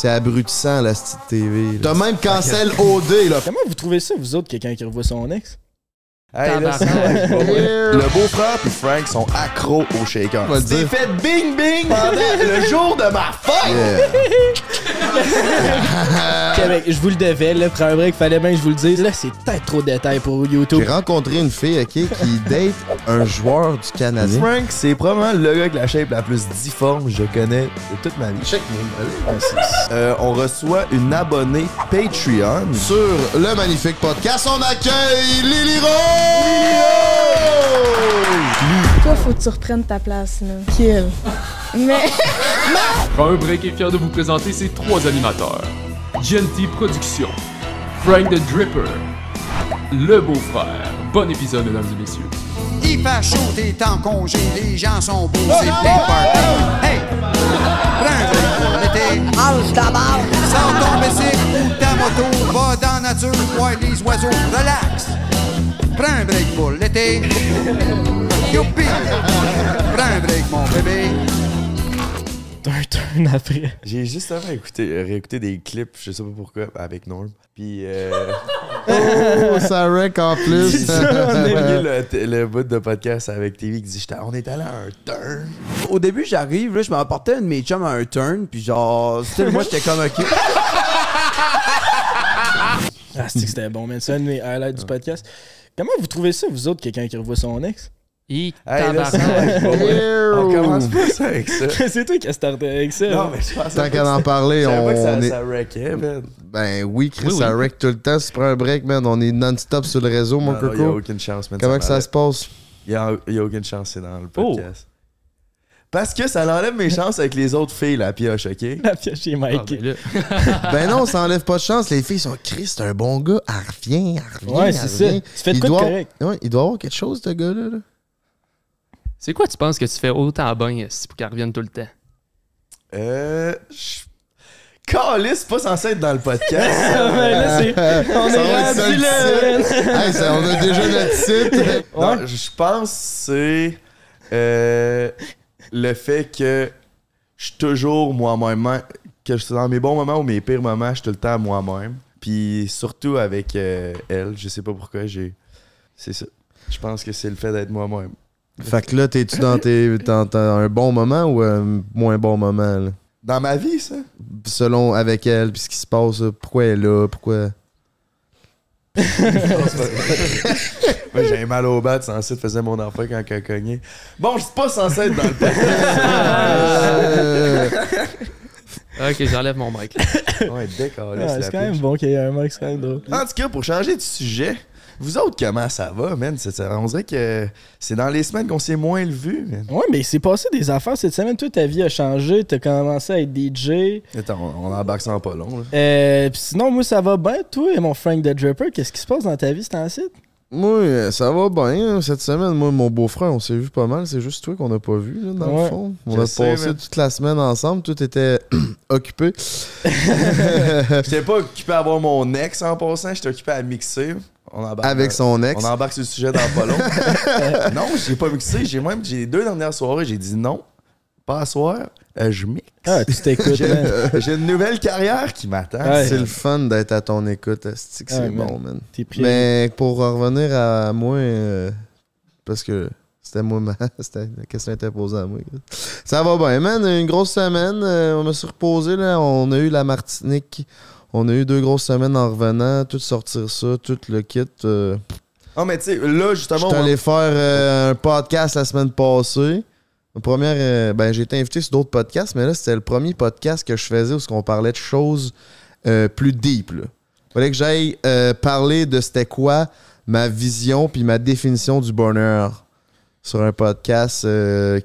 c'est abrutissant, la petite TV. là. T'as même cancel OD, là. Comment vous trouvez ça, vous autres, quelqu'un qui revoit son ex? Hey, là, le beau-frère puis Frank sont accros au shaker. T'es dire. fait bing bing pendant le jour de ma fête. Québec, je vous le devais, là, prends un break, fallait bien que je vous le dise. Là, c'est peut-être trop de détails pour YouTube. J'ai rencontré une fille, OK, qui date un joueur du Canadien. Frank, c'est probablement le gars avec la shape la plus difforme que je connais de toute ma vie. Check euh, On reçoit une abonnée Patreon. Sur le magnifique podcast, on accueille Lily Rose! Toi, faut que tu reprennes ta place, là. Kill. Mais. Prends un break est fier de vous présenter ses trois animateurs. GNT Productions, Frank the Dripper, Le Beau-Frère. Bon épisode, mesdames et messieurs. Il fait chaud, t'es en congé, les gens sont beaux, c'est plein party. Hey! Prends un break pour l'été. Sors ton bicycle ou ta moto, va dans la nature, voir les oiseaux, relax. Prends un break pour l'été. Youpi! Prends un break, mon bébé. Un turn après. J'ai justement écouté, euh, réécouté des clips, je sais pas pourquoi, avec Norm. Puis euh, Oh, ça wreck en plus. on a mis le, le bout de podcast avec TV qui dit on est allé à un turn. Au début, j'arrive, là, je m'apportais un de mes chums à un turn, puis genre, c'était moi, j'étais comme, OK. Ah, c'est que c'était bon, man. C'est un de mes highlights du podcast. Comment vous trouvez ça, vous autres, quelqu'un qui revoit son ex? Hey, là, ça. On commence pas ça avec ça. c'est toi qui as starté avec ça. Non, mais je pense Tant qu'à en parler, savais pas que ça, on est... ça wreckait, man. Ben oui, Chris, Oui, oui. ça wreck tout le temps. Si tu prends un break, man, on est non-stop sur le réseau, mon Non, non, y a coco. aucune chance, man. Comment que ça se passe? Y a, y a aucune chance, c'est dans le Oh. Parce que ça enlève mes chances avec les autres filles, la pioche, ok? La chez Ah, Mike. ben là, Ben non, ça enlève pas de chance. Les filles sont Chris, c'est un bon gars. Elle revient, elle revient. Ouais, c'est ça. Tu fais de Il quoi de doit- correct? Ouais, il doit avoir quelque chose, ce gars-là. là. c'est quoi tu penses que tu fais autant à bain pour qu'elle revienne tout le temps? Euh. je- Calisse, c'est pas censé être dans le podcast. Ouais, là, c'est- on est ça, rendu le là. Hey, ça, on a déjà notre titre. Non, je pense que c'est euh, le fait que je suis toujours moi-même. Que je suis dans mes bons moments ou mes pires moments, je suis tout le temps moi-même. Puis surtout avec euh, elle, je sais pas pourquoi, j'ai. C'est ça. Je pense que c'est le fait d'être moi-même. Fait que là, t'es-tu dans, tes, dans- dans un bon moment ou un moins bon moment? là? Dans ma vie, ça? Selon avec elle, puis ce qui se passe, pourquoi elle est là, pourquoi? Moi, j'ai mal au bat, censé faisait mon enfant quand elle cognait. Bon, je suis pas censé être dans le podcast. Euh, Ok, j'enlève mon mic. ouais, décalé, Ouais, c'est quand même bon qu'il y ait un mec, c'est quand même drôle. En tout cas, pour changer de sujet, vous autres, comment ça va, man? C'est- ça- on dirait que c'est dans les semaines qu'on s'est moins le vu, man. Ouais, mais il s'est passé des affaires cette semaine. Toi, ta vie a changé. T'as commencé à être DJ. Attends, on, on embarque ça en pas long, là. Euh, Puis sinon, moi, ça va bien. Toi et mon Frank the Dripper, qu'est-ce qui se passe dans ta vie, c'est un site? Moi, euh, ça va bien. hein, Cette semaine, moi, mon beau-frère, on s'est vu pas mal. C'est juste toi qu'on n'a pas vu, là, dans Ouais. le fond. On a sais, passé toute la semaine ensemble. Tout était occupé. J'étais pas occupé à avoir mon ex en passant, j'étais occupé à mixer. On embarque Avec son ex. On embarque sur le sujet dans pas long. non, j'ai pas mixé. J'ai même, j'ai les deux dernières soirées, j'ai dit non, pas à soir, euh, je mixe. Ah, tu t'écoutes, J'ai une nouvelle carrière qui m'attend. Ouais. C'est le fun d'être à ton écoute. Ah, C'est man. bon, man. T'es pris. Mais pour revenir à moi, euh, parce que c'était moi, ma, c'était la question était posée à moi. Ça va bien, man. Une grosse semaine. euh, on a se reposé, là. On a eu la Martinique. On a eu deux grosses semaines en revenant. Tout sortir ça, tout le kit. euh. Ah, mais tu sais, là, justement, J'étais on- allé faire euh, un podcast la semaine passée. Première, euh, ben, j'ai été invité sur d'autres podcasts, mais là, c'était le premier podcast que je faisais où on parlait de choses euh, plus deep. Il fallait que j'aille euh, parler de c'était quoi ma vision puis ma définition du bonheur sur un podcast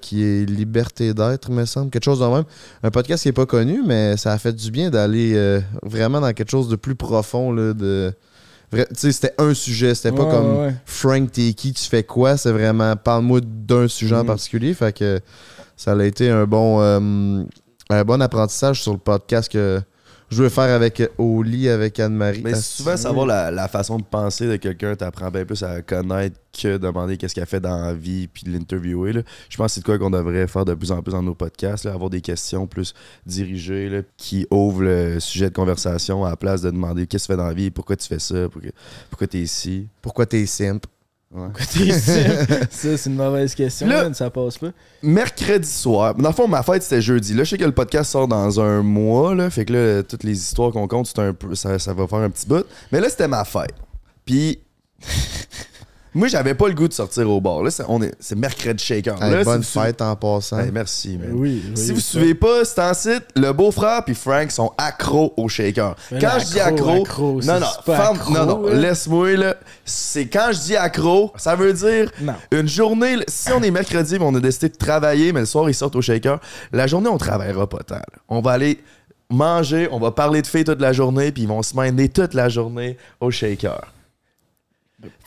qui est Liberté d'être, me semble. Quelque chose de même. Un podcast qui n'est pas connu, mais ça a fait du bien d'aller vraiment dans quelque chose de plus profond. Là, de... c'était un sujet. C'était pas comme ouais. Frank, t'es qui, tu fais quoi? C'est vraiment, parle-moi d'un sujet en Mhm. particulier. Fait que ça a été un bon, euh, un bon apprentissage sur le podcast que je veux faire avec euh, lit avec Anne-Marie. Mais Ah, souvent, si. savoir la, la façon de penser de quelqu'un t'apprend bien plus à connaître que demander qu'est-ce qu'elle fait dans la vie puis de l'interviewer. là. Je pense que c'est de quoi qu'on devrait faire de plus en plus dans nos podcasts, là, avoir des questions plus dirigées là, qui ouvrent le sujet de conversation à la place de demander qu'est-ce que tu fais dans la vie, pourquoi tu fais ça, pourquoi, pourquoi tu es ici. Pourquoi t'es simp? T'es ici. ça, c'est une mauvaise question, Là- man, ça passe pas. Mercredi soir. Dans le fond, ma fête, c'était jeudi. Là, je sais que le podcast sort dans un mois. Là, fait que là, toutes les histoires qu'on compte, c'est un peu, ça, ça va faire un petit bout. Mais là, c'était ma fête. Puis, moi, j'avais pas le goût de sortir au bar. Là, c'est, on est, c'est mercredi shaker. Hey, Là, bonne si vous fête en passant. Hey, merci, man. Oui, oui. Si vous ça. suivez pas cet en site, le beau-frère puis Frank sont accros au shaker. Mais quand je dis accro, non, c'est- non, c'est pas femme- accro, non, non, là. laisse-moi, là. C'est quand je dis accro, ça veut dire Non. une journée, si on est mercredi, mais on a décidé de travailler, mais le soir, ils sortent au shaker, la journée, on travaillera pas tant. là. On va aller manger, on va parler de filles toute la journée, puis ils vont se mener toute la journée au shaker.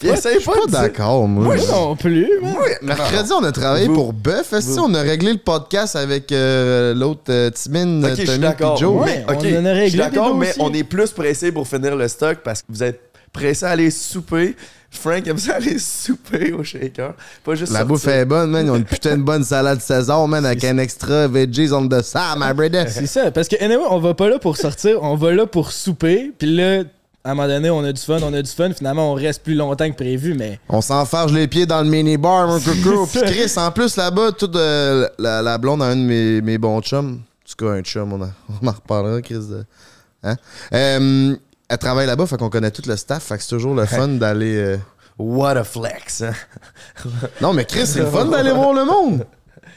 Puis essaye Je suis pas de dire- d'accord, moi. Moi non plus, man. Mercredi, on a travaillé Vous- pour Bœuf. Est-ce on a réglé le podcast avec euh, l'autre euh, Timine, Ok, je suis Tommy d'accord. puis Joe? Ouais, Mais, on ok, en a réglé je suis d'accord, mais dossiers. on est plus pressé pour finir le stock parce que vous êtes pressé à aller souper. Frank aime ça aller souper au shaker. Pas juste La sortir. bouffe est bonne, man. Ils ont une putain de bonne salade César, man, avec un extra veggies on the side, my brother. C'est ça, parce que anyway, on va pas là pour sortir, on va là pour souper, puis là, à un moment donné, on a du fun, on a du fun, finalement, on reste plus longtemps que prévu, mais On s'enfarge les pieds dans le mini-bar, mon coco. Puis Chris, en plus, là-bas, toute euh, la, la blonde a un de mes, mes bons chums. En tout cas, un chum, on, en- on en reparlera, Chris. De... Hein? Euh, elle travaille là-bas, fait qu'on connaît tout le staff, fait que c'est toujours le fun d'aller... euh, What a flex. hein. Non, mais Chris, c'est le fun d'aller voir le monde.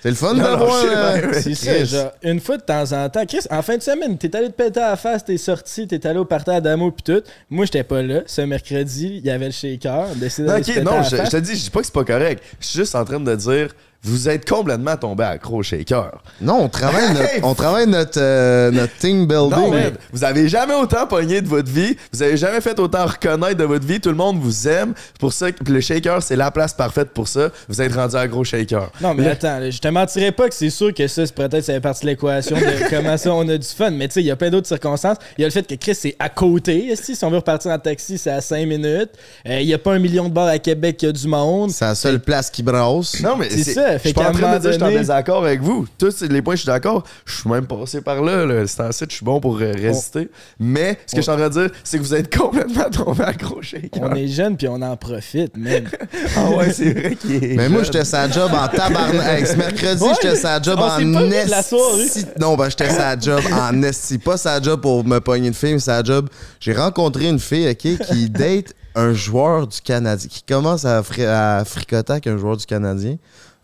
C'est le fun d'avoir... euh, c'est ça, genre, une fois de temps en temps. Chris, en fin de semaine, t'es allé te péter à la face, t'es sorti, t'es allé au parterre d'Amo pis tout. Moi, j'étais pas là. Ce mercredi, il y avait le shaker, on a décidé Non, d'aller se ok, péter à non, la je, face. je te dis, je dis pas que c'est pas correct. Je suis juste en train de dire, vous êtes complètement tombé accro shaker. Non, on travaille notre, on travaille notre, euh, notre team building. Non, man, vous avez jamais autant pogné de votre vie. Vous avez jamais fait autant reconnaître de votre vie. Tout le monde vous aime. Pour ça, que- le shaker, c'est la place parfaite pour ça. Vous êtes rendu un gros shaker. Non, mais attends, je te mentirais pas que c'est sûr que ça, c'est peut-être ça fait partie de l'équation de comment ça on a du fun. Mais tu sais, il y a plein d'autres circonstances. Il y a le fait que Chris, c'est à côté. Si on veut repartir en taxi, c'est à 5 minutes. Euh, Il y a pas un million de bars à Québec qui a du monde. C'est la seule place qui brasse. Non, mais C'est c'est ça, Je fait suis pas en un train de moment dire que je suis en désaccord avec vous. Tous les points, je suis d'accord. Je suis même passé par là. là. C'est en site, je suis bon pour euh, résister. Mais ce que je suis en train de dire, c'est que vous êtes complètement tombé accro shaker. On est jeune puis on en profite, même. Ah ouais, c'est vrai qu'il est. Mais moi, j'étais sa job en tabarnak. Hey, ce mercredi, Ouais, j'étais sa job on en esti. Non, ben, j'étais sa job en esti. Pas sa job pour me pogner une fille, mais sa job. J'ai rencontré une fille, OK, qui date un joueur du Canadien, qui commence à, fri- à fricoter avec un joueur du Canadien.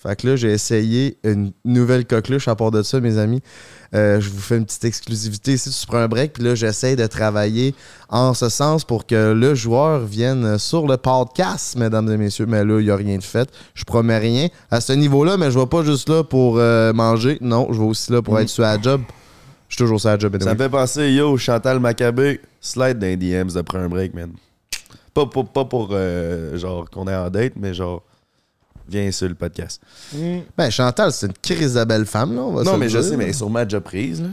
Fait que là, j'ai essayé une nouvelle coqueluche à part de ça, mes amis. Euh, je vous fais une petite exclusivité ici, tu prends un break, puis là, j'essaie de travailler en ce sens pour que le joueur vienne sur le podcast, mesdames et messieurs. Mais là, il n'y a rien de fait. Je promets rien à ce niveau-là, mais je ne vais pas juste là pour euh, manger. Non, je vais aussi là pour être sur la job. Je suis toujours sur la job. Ça anyway. me fait penser, yo, Chantal Maccabé, slide dans les DMs après un break, man. Pas, pas, pas pour, euh, genre, qu'on est en date, mais genre, viens sur le podcast. Hmm, Ben, Chantal, c'est une crise de belle femme, là. on va non, mais je dire, sais, mais là. sûrement déjà prise, là.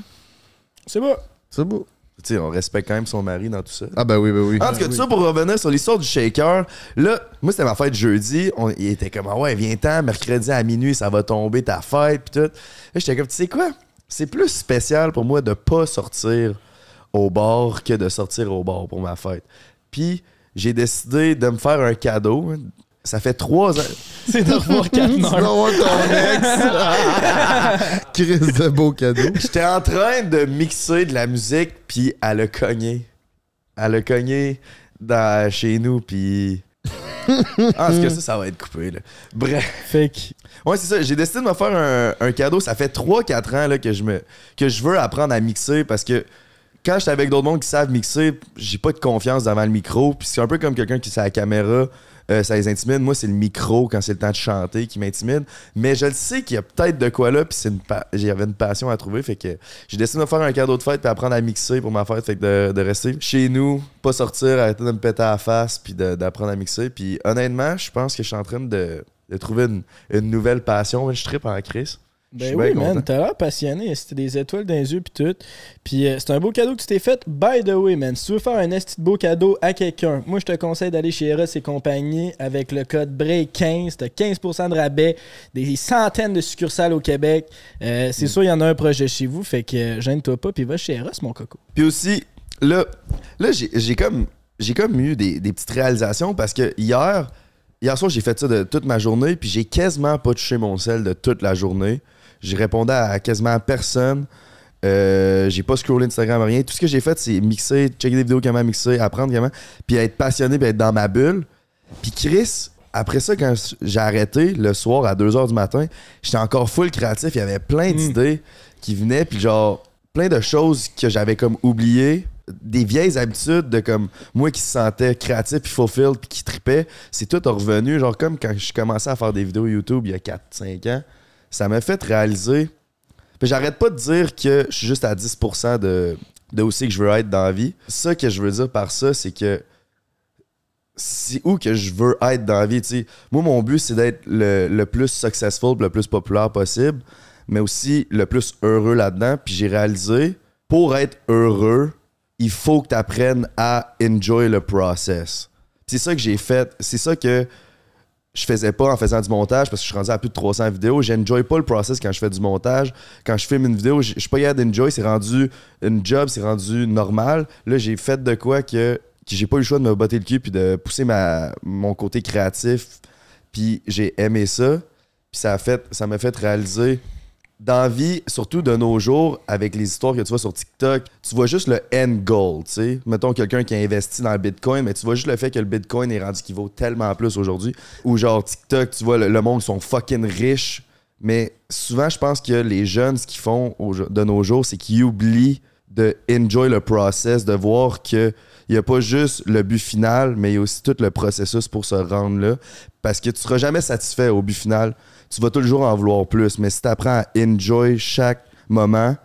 c'est bon. C'est beau. Tu sais, on respecte quand même son mari dans tout ça. Ah, ben oui, ben oui. En tout cas, tout ça pour revenir sur l'histoire du shaker. Là, moi, c'était ma fête jeudi. On, il était comme, ah ouais, viens-t'en, mercredi à minuit, ça va tomber ta fête, pis tout. Là, j'étais comme, tu sais quoi? C'est plus spécial pour moi de pas sortir au bar que de sortir au bar pour ma fête. Puis, j'ai décidé de me faire un cadeau. Ça fait trois ans. C'est de revoir vas voir ton ex. Crise de beau cadeau. J'étais en train de mixer de la musique, puis elle a cogné. Elle a cogné dans, chez nous, puis. Ah, est-ce que ça, ça va être coupé, là? Bref. Fait que, Ouais, c'est ça. J'ai décidé de me faire un, un cadeau. Ça fait 3-4 ans là, que, je me, que je veux apprendre à mixer parce que quand j'étais avec d'autres mondes qui savent mixer, j'ai pas de confiance devant le micro. Puis c'est un peu comme quelqu'un qui sait la caméra, euh, ça les intimide. Moi, c'est le micro quand c'est le temps de chanter qui m'intimide. Mais je le sais qu'il y a peut-être de quoi là. Puis j'avais une passion à trouver. Fait que j'ai décidé de me faire un cadeau de fête puis apprendre à mixer pour ma fête. Fait que de, rester chez nous, pas sortir, arrêter de me péter à la face puis d'apprendre à mixer. Puis honnêtement, je pense que je suis en train de, de trouver une, une nouvelle passion. Je tripe en crise. Ben oui, man, t'as l'air passionné. C'était des étoiles dans les yeux, puis tout. Puis euh, c'est un beau cadeau que tu t'es fait. By the way, man, si tu veux faire un esti de beau cadeau à quelqu'un, moi, je te conseille d'aller chez Eros et compagnie avec le code BREAK15. T'as 15% de rabais, des centaines de succursales au Québec. Euh, Mm. c'est sûr, il y en a un projet chez vous, fait que euh, gêne-toi pas, puis va chez Eros, mon coco. Puis aussi, là, là j'ai j'ai comme, j'ai comme eu des, des petites réalisations parce que hier, hier soir, j'ai fait ça de toute ma journée, puis j'ai quasiment pas touché mon sel de toute la journée. J'ai répondu à quasiment personne. Euh, j'ai pas scrollé Instagram, rien. Tout ce que j'ai fait, c'est mixer, checker des vidéos comment mixer, apprendre comment, puis être passionné, puis être dans ma bulle. Puis Chris, après ça, quand j'ai arrêté le soir à 2h du matin, j'étais encore full créatif. Il y avait plein d'idées qui venaient, puis genre, plein de choses que j'avais comme oubliées. Des vieilles habitudes de comme moi qui se sentais créatif puis fulfilled puis qui tripait, c'est tout revenu. Genre comme quand je commençais à faire des vidéos YouTube il y a 4-5 ans, ça m'a fait réaliser. J'arrête pas de dire que je suis juste à 10% de, de où c'est que je veux être dans la vie. Ça que je veux dire par ça, c'est que c'est où que je veux être dans la vie. Moi, mon but, c'est d'être le, le plus successful, le plus populaire possible, mais aussi le plus heureux là-dedans. Puis j'ai réalisé, pour être heureux, il faut que tu apprennes à enjoy le process. C'est ça que j'ai fait. C'est ça que je faisais pas en faisant du montage parce que je suis rendu à plus de 300 vidéos. J'enjoy pas le process quand je fais du montage. Quand je filme une vidéo, je suis pas capable d'enjoy. C'est rendu une job, c'est rendu normal. Là, j'ai fait de quoi que, que j'ai pas eu le choix de me botter le cul puis de pousser ma, mon côté créatif. Puis j'ai aimé ça. Puis ça a fait, ça m'a fait réaliser dans la vie, surtout de nos jours, avec les histoires que tu vois sur TikTok, tu vois juste le end goal, tu sais. Mettons quelqu'un qui a investi dans le Bitcoin, mais tu vois juste le fait que le Bitcoin est rendu qu'il vaut tellement plus aujourd'hui. Ou genre TikTok, tu vois, le, monde sont fucking riches. Mais souvent, je pense que les jeunes, ce qu'ils font de nos jours, c'est qu'ils oublient de enjoy le process, de voir que il n'y a pas juste le but final, mais il y a aussi tout le processus pour se rendre là. Parce que tu seras jamais satisfait au but final. Tu vas toujours en vouloir plus. Mais si tu apprends à enjoy chaque moment,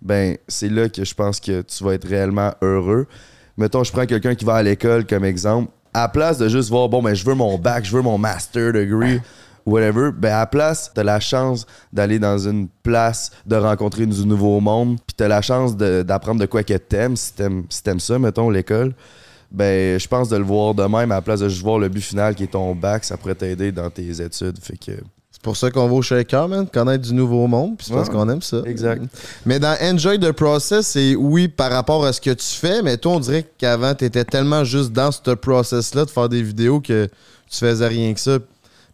ben c'est là que je pense que tu vas être réellement heureux. Mettons, je prends quelqu'un qui va à l'école comme exemple. À la place de juste voir, bon, ben je veux mon bac, je veux mon master degree, whatever, ben à la place, t'as la chance d'aller dans une place, de rencontrer du nouveau monde, puis t'as la chance d'apprendre de, quoi que t'aimes, si t'aimes si ça, mettons, l'école. Ben, je pense de le voir de même, à la place de juste voir le but final qui est ton bac, ça pourrait t'aider dans tes études. Fait que. C'est pour ça qu'on va au shaker, man. Connaître du nouveau monde. Puis c'est parce Ouais. qu'on aime ça. Exact. Mais dans Enjoy the Process, c'est oui par rapport à ce que tu fais, mais toi, on dirait qu'avant, tu étais tellement juste dans ce process-là de faire des vidéos que tu faisais rien que ça.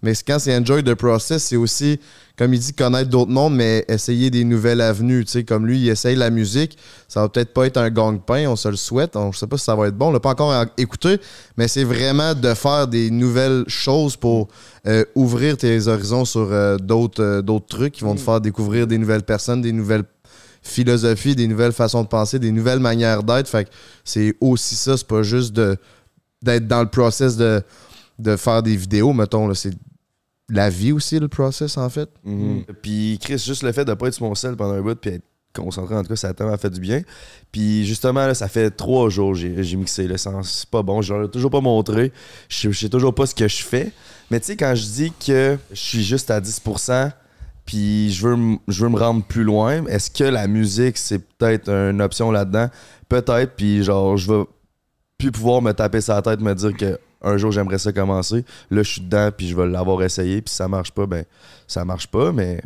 Mais quand c'est Enjoy the Process, c'est aussi, comme il dit, connaître d'autres mondes, mais essayer des nouvelles avenues. Tu sais, comme lui, il essaye la musique. Ça va peut-être pas être un gang-pain, on se le souhaite. On, je sais pas si ça va être bon. On l'a pas encore écouté, mais c'est vraiment de faire des nouvelles choses pour euh, ouvrir tes horizons sur euh, d'autres euh, d'autres trucs qui vont te faire découvrir des nouvelles personnes, des nouvelles philosophies, des nouvelles façons de penser, des nouvelles manières d'être. Fait que c'est aussi ça, c'est pas juste de d'être dans le process de, de faire des vidéos, mettons. C'est la vie aussi, le process, en fait. Mhm. Puis Chris, juste le fait de pas être sur mon sel pendant un bout puis être concentré, en tout cas, ça a fait du bien. Puis justement, là, ça fait trois jours que j'ai mixé le sens. C'est pas bon, je l'ai toujours pas montré. Je sais toujours pas ce que je fais. Mais tu sais, quand je dis que je suis juste à 10%, puis je veux, je me rendre plus loin, est-ce que la musique, c'est peut-être une option là-dedans? Peut-être, puis genre, je vais plus pouvoir me taper sa tête, me dire que un jour j'aimerais ça commencer. Là, je suis dedans, puis je vais l'avoir essayé, puis si ça marche pas, ben ça marche pas, mais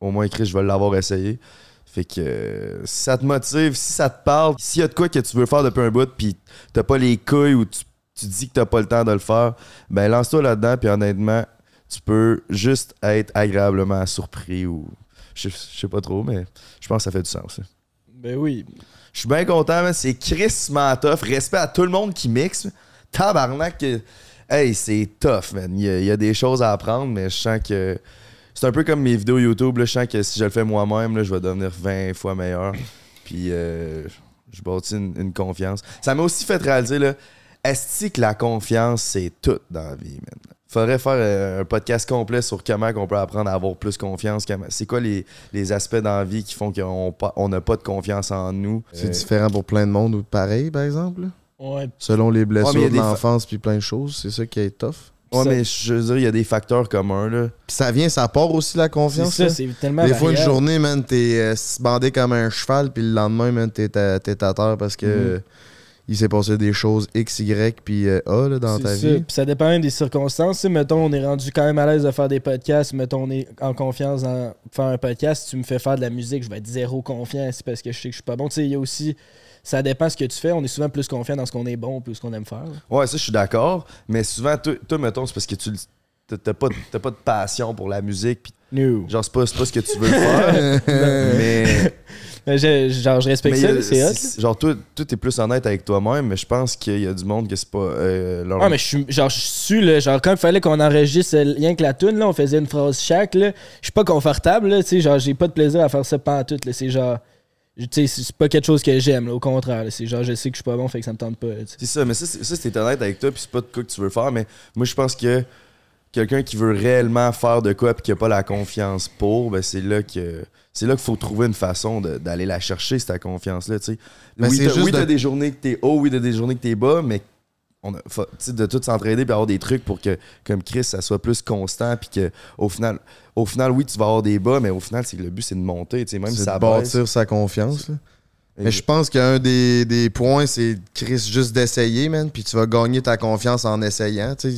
au moins, Chris, je vais l'avoir essayé. Fait que euh, si ça te motive, si ça te parle, s'il y a de quoi que tu veux faire depuis un bout, puis t'as pas les couilles ou tu, tu dis que t'as pas le temps de le faire, ben lance-toi là-dedans, puis honnêtement, tu peux juste être agréablement surpris ou. Je je sais pas trop, mais je pense que ça fait du sens. Ben oui. Je suis bien content. C'est Chris tough. Respect à tout le monde qui mixe. Tabarnak. Hey, c'est tough, man. Il y, a, des choses à apprendre, mais je sens que. C'est un peu comme mes vidéos YouTube. Je sens que si je le fais moi-même, je vais devenir 20 fois meilleur. Puis euh, je bâtis une, confiance. Ça m'a aussi fait réaliser, là, est-ce que la confiance, c'est tout dans la vie, man? Faudrait faire euh, un podcast complet sur comment on peut apprendre à avoir plus confiance. C'est quoi les, aspects dans la vie qui font qu'on n'a pas de confiance en nous? C'est différent pour plein de monde ou pareil, par exemple. Ouais. Selon les blessures Ouais, de l'enfance puis plein de choses, c'est ça qui est tough. Ouais, Ça- mais je veux dire, il y a des facteurs communs, là. Puis ça vient, ça part aussi la C'est confiance. ça, là. c'est tellement Des fois, une journée, man, t'es euh, bandé comme un cheval, puis le lendemain, man, t'es à, t'es à terre parce que Mhm. euh, il s'est passé des choses X, Y, puis euh, A là, dans C'est ta ça. vie. Puis ça dépend même des circonstances. Mettons, on est rendu quand même à l'aise de faire des podcasts. Mettons, on est en confiance dans faire un podcast. Si tu me fais faire de la musique, je vais être zéro confiant. C'est parce que je sais que je suis pas bon. Tu sais, il y a aussi. Ça dépend ce que tu fais. On est souvent plus confiant dans ce qu'on est bon plus ce qu'on aime faire. Ouais, ça, je suis d'accord. Mais souvent, toi, mettons, c'est parce que tu t'as- pas, pas de passion pour la musique. Puis, No. genre, c'est pas, pas ce que tu veux faire. mais. Mais je- genre, je respecte mais ça. C'est Genre, toi, toi, t'es plus honnête avec toi-même, mais je pense qu'il y a du monde que c'est pas. euh, leur- Ah, mais je suis, genre, je suis, là, genre, quand il fallait qu'on enregistre rien que la tune, là, on faisait une phrase chaque, là, je suis pas confortable, là, tu sais, genre, j'ai pas de plaisir à faire ça pantoute, là, c'est genre, c'est c'est pas quelque chose que j'aime, au contraire, c'est genre, je sais que je suis pas bon, fait que ça me tente pas. C'est ça, mais ça, c'est ça, c'est honnête avec toi, puis c'est pas de quoi que tu veux faire, mais moi, je pense que quelqu'un qui veut réellement faire de quoi, puis qui a pas la confiance pour, ben, c'est là que. C'est là qu'il faut trouver une façon d'aller la chercher, cette confiance-là, tu sais. Ben, oui, t'as oui, de- des journées que t'es haut, oui, t'as des journées que t'es bas, mais on a, faut- tu sais, de tout s'entraider puis avoir des trucs pour que, comme Chris, ça soit plus constant, puis que au final, au final, oui, tu vas avoir des bas, mais au final, c'est que le but, c'est de monter, tu sais, même si ça de baisse. bâtir sa confiance. là. Et- Mais je pense qu'un des, des points, c'est Chris juste d'essayer, man. Puis tu vas gagner ta confiance en essayant. Tu,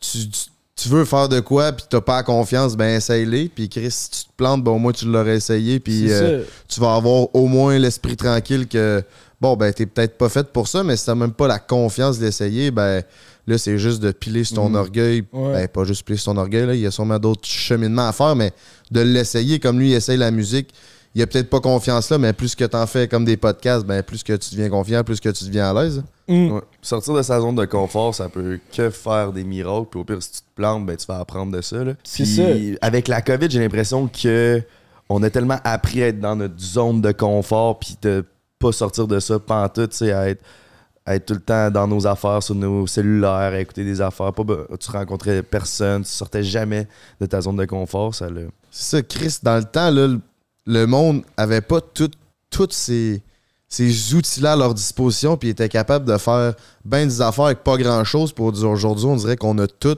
tu, tu- tu veux faire de quoi, puis t'as pas la confiance, ben essaye-les. Puis Chris, si tu te plantes, ben au moins tu l'aurais essayé. Puis euh, tu vas avoir au moins l'esprit tranquille que, bon, ben t'es peut-être pas fait pour ça, mais si t'as même pas la confiance d'essayer, ben là, c'est juste de piler sur ton Mhm. orgueil. Ouais. Ben, pas juste piler sur ton orgueil, là. Il y a sûrement d'autres cheminements à faire, mais de l'essayer comme lui, il essaye la musique il a peut-être pas confiance là, mais plus que t'en fais comme des podcasts, ben plus que tu deviens confiant, plus que tu deviens à l'aise. Ouais. Sortir de sa zone de confort, ça peut que faire des miracles. Puis au pire, si tu te plantes, ben, tu vas apprendre de ça. là. C'est Puis, Avec la COVID, j'ai l'impression que on a tellement appris à être dans notre zone de confort, puis de pas sortir de ça pantoute, tu sais, à être, être tout le temps dans nos affaires, sur nos cellulaires, à écouter des affaires. Pas, tu rencontrais personne, tu sortais jamais de ta zone de confort. Ça. C'est ça, Chris, dans le temps, là, le- monde avait pas tout- tous ces, ces outils-là à leur disposition, puis était capable de faire ben des affaires avec pas grand-chose. Pour aujourd'hui, on dirait qu'on a tout,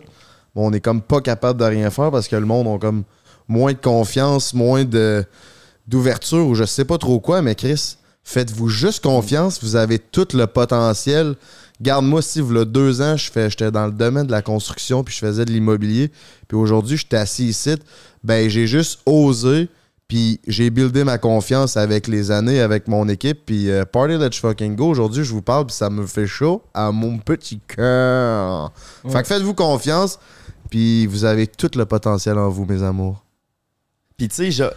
mais on est comme pas capable de rien faire parce que le monde a comme moins de confiance, moins de d'ouverture ou je sais pas trop quoi, mais Chris, faites-vous juste confiance, vous avez tout le potentiel. Garde-moi si, vous deux ans, je fais, j'étais dans le domaine de la construction, puis je faisais de l'immobilier, puis aujourd'hui, j'étais assis ici, ben j'ai juste osé, puis j'ai buildé ma confiance avec les années, avec mon équipe, puis euh, Party Let's Fucking Go, aujourd'hui, je vous parle, puis ça me fait chaud à mon petit cœur. Fait que faites-vous confiance, puis vous avez tout le potentiel en vous, mes amours. Puis tu sais,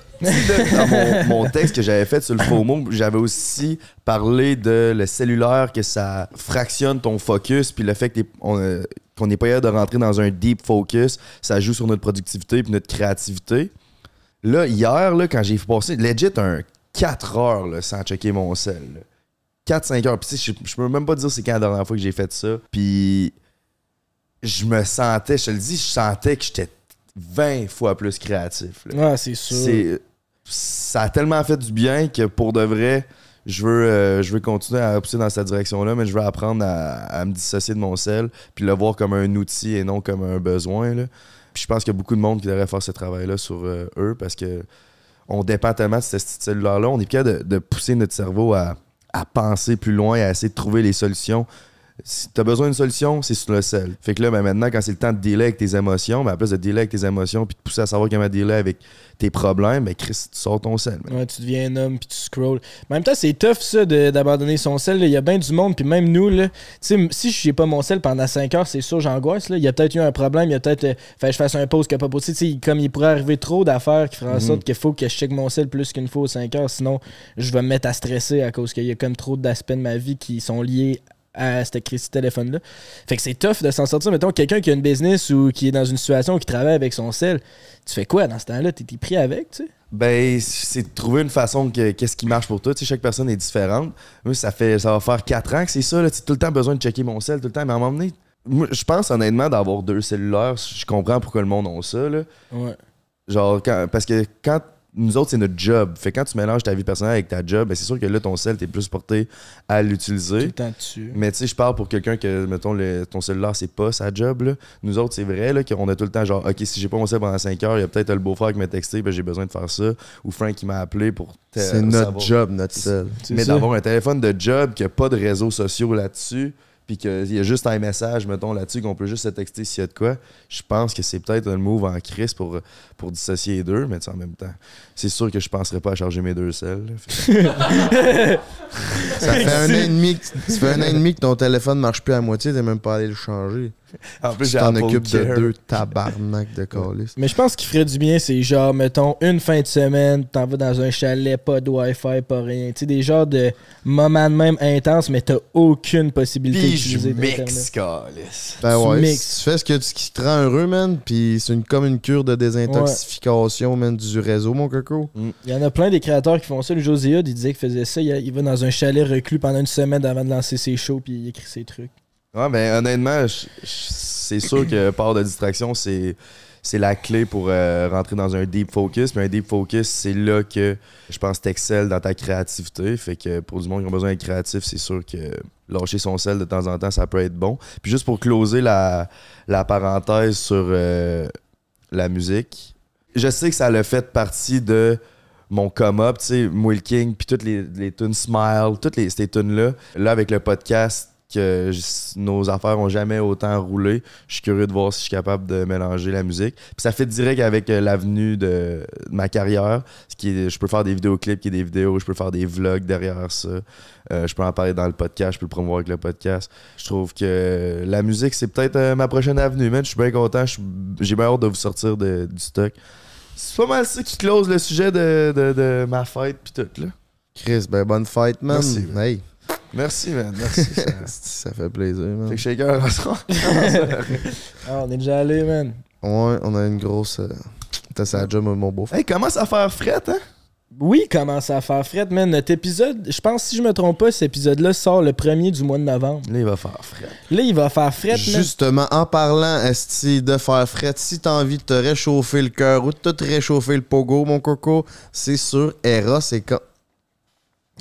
dans mon, mon texte que j'avais fait sur le FOMO, j'avais aussi parlé de le cellulaire, que ça fractionne ton focus, puis le fait que t'es- on, euh, qu'on n'est pas capable de rentrer dans un deep focus, ça joue sur notre productivité puis notre créativité. Là, hier, là, quand j'ai passé legit un 4 heures là, sans checker mon sel. 4-5 heures. Puis tu sais, je, je peux même pas dire c'est quand la dernière fois que j'ai fait ça. Puis je me sentais, je te le dis, je sentais que j'étais 20 fois plus créatif. là. Ouais, c'est sûr. C'est, ça a tellement fait du bien que pour de vrai, je veux, euh, je veux continuer à pousser dans cette direction-là, mais je veux apprendre à, à me dissocier de mon sel, puis le voir comme un outil et non comme un besoin. là. Puis je pense qu'il y a beaucoup de monde qui devrait faire ce travail-là sur euh, eux parce que on dépend tellement de cette petite cellulaire-là. On est capable de, de pousser notre cerveau à, à penser plus loin, à essayer de trouver les solutions. Si t'as besoin d'une solution, c'est sur le sel. Fait que là, ben, maintenant, quand c'est le temps de dealer avec tes émotions, ben, à place de dealer avec tes émotions puis de pousser à savoir comment dealer avec tes problèmes, ben Chris, tu sors ton sel. man. Ouais, tu deviens un homme puis tu scrolls. En même temps, c'est tough ça d'abandonner son sel. Il y a bien du monde, puis même nous, là, tu sais, m- si je n'ai pas mon sel pendant 5 heures, c'est sûr, j'angoisse. là. Il y a peut-être eu un problème, il y a peut-être. euh, fait que je fasse un pause qui a pas possible. Tu sais, comme il pourrait arriver trop d'affaires qui feraient en Mhm. sorte qu'il faut que je check mon sel plus qu'une fois aux 5 heures. Sinon, je vais me mettre à stresser à cause qu'il y a comme trop d'aspects de ma vie qui sont liés à cette crise de téléphone-là. Fait que c'est tough de s'en sortir. Mettons, quelqu'un qui a une business ou qui est dans une situation où il travaille avec son sel, tu fais quoi dans ce temps-là? T'es pris avec, tu sais? Ben, c'est de trouver une façon que qu'est-ce qui marche pour toi. Tu sais, chaque personne est différente. Moi, ça fait ça va faire 4 ans que c'est ça. Là. Tu sais, tout le temps besoin de checker mon sel, tout le temps. Mais à un moment donné, moi, je pense honnêtement d'avoir deux cellulaires. Je comprends pourquoi le monde a ça. Là. Ouais. Genre, quand- parce que quand nous autres, c'est notre job. Fait que quand tu mélanges ta vie personnelle avec ta job, ben, c'est sûr que là, ton cell, t'es plus porté à Tout l'utiliser. le temps dessus. Mais tu sais, je parle pour quelqu'un que, mettons, le- ton cellulaire, c'est pas sa job. Là. Nous autres, c'est vrai là, qu'on a tout le temps genre, OK, si j'ai pas mon cell pendant 5 heures, il y a peut-être le beau-frère qui m'a texté, ben, j'ai besoin de faire ça. Ou Frank qui m'a appelé pour. C'est notre savoir. job, notre seul. C'est Mais d'avoir un téléphone de job qui a pas de réseaux sociaux là-dessus, puis qu'il y a juste un message, mettons, là-dessus, qu'on peut juste se texter s'il y a de quoi, je pense que c'est peut-être un move en crise pour, pour dissocier les deux, mais tu sais, en même temps, c'est sûr que je penserais pas à charger mes deux selles. Ça fait un an et demi que, ça fait un an et demi que ton téléphone marche plus à moitié, t'es même pas allé le changer. En plus, Tu t'en occupes de deux tabarnak de calice. Mais je pense qu'il ferait du bien, c'est genre, mettons, une fin de semaine, t'en vas dans un chalet, pas de Wi-Fi, pas rien. Tu sais, des genres de moments de même intenses, mais t'as aucune possibilité d'utiliser d'Internet. calice. Ben Tu ouais, mixes. tu fais ce que tu, qui te rend heureux, man, puis c'est une, comme une cure de désintoxication, man, du réseau, mon coco. Il y en a plein des créateurs qui font ça. Le José Hood, il disait qu'il faisait ça. Il, il va dans un chalet reclus pendant une semaine avant de lancer ses shows, puis il écrit ses trucs. Ouais, ben honnêtement, c'est sûr que part de distraction, c'est c'est la clé pour euh, rentrer dans un deep focus. Mais un deep focus, c'est là que je pense t'excelles dans ta créativité. Fait que pour du monde qui ont besoin d'être créatif, c'est sûr que lâcher son sel de temps en temps, ça peut être bon. Puis juste pour closer la, la parenthèse sur euh, la musique, je sais que ça l'a fait partie de mon come-up, tu sais, Will King, puis toutes les, les tunes Smile, toutes les, ces tunes-là. Là, avec le podcast, que nos affaires ont jamais autant roulé. Je suis curieux de voir si je suis capable de mélanger la musique. Puis ça fait direct avec euh, l'avenue de, ma carrière. Ce qui est, je peux faire des vidéoclips qui est des vidéos, je peux faire des vlogs derrière ça. Euh, je peux en parler dans le podcast, je peux le promouvoir avec le podcast. Je trouve que la musique, c'est peut-être euh, ma prochaine avenue, man. Je suis bien content. J'ai bien hâte de vous sortir de- du stock. C'est pas mal ça qui close le sujet de, de- de ma fête puis tout, là. Chris, ben bonne fête, man. Merci, man. Hey, Merci, man. Merci. ça, ça fait plaisir, man. fait que shaker. Ah, on est déjà allé, man. Ouais, on a une grosse. euh, T'as ça job, mon beau Hey, commence à faire fret, hein? Oui, commence à faire fret, man? Notre épisode, je pense, si je me trompe pas, cet épisode-là sort le 1er du mois de novembre. Là, il va faire fret. Là, il va faire fret, man. Justement, en parlant, esti, de faire fret, si t'as envie de te réchauffer le cœur ou de te réchauffer le pogo, mon coco, c'est sûr, Eros, c'est quand.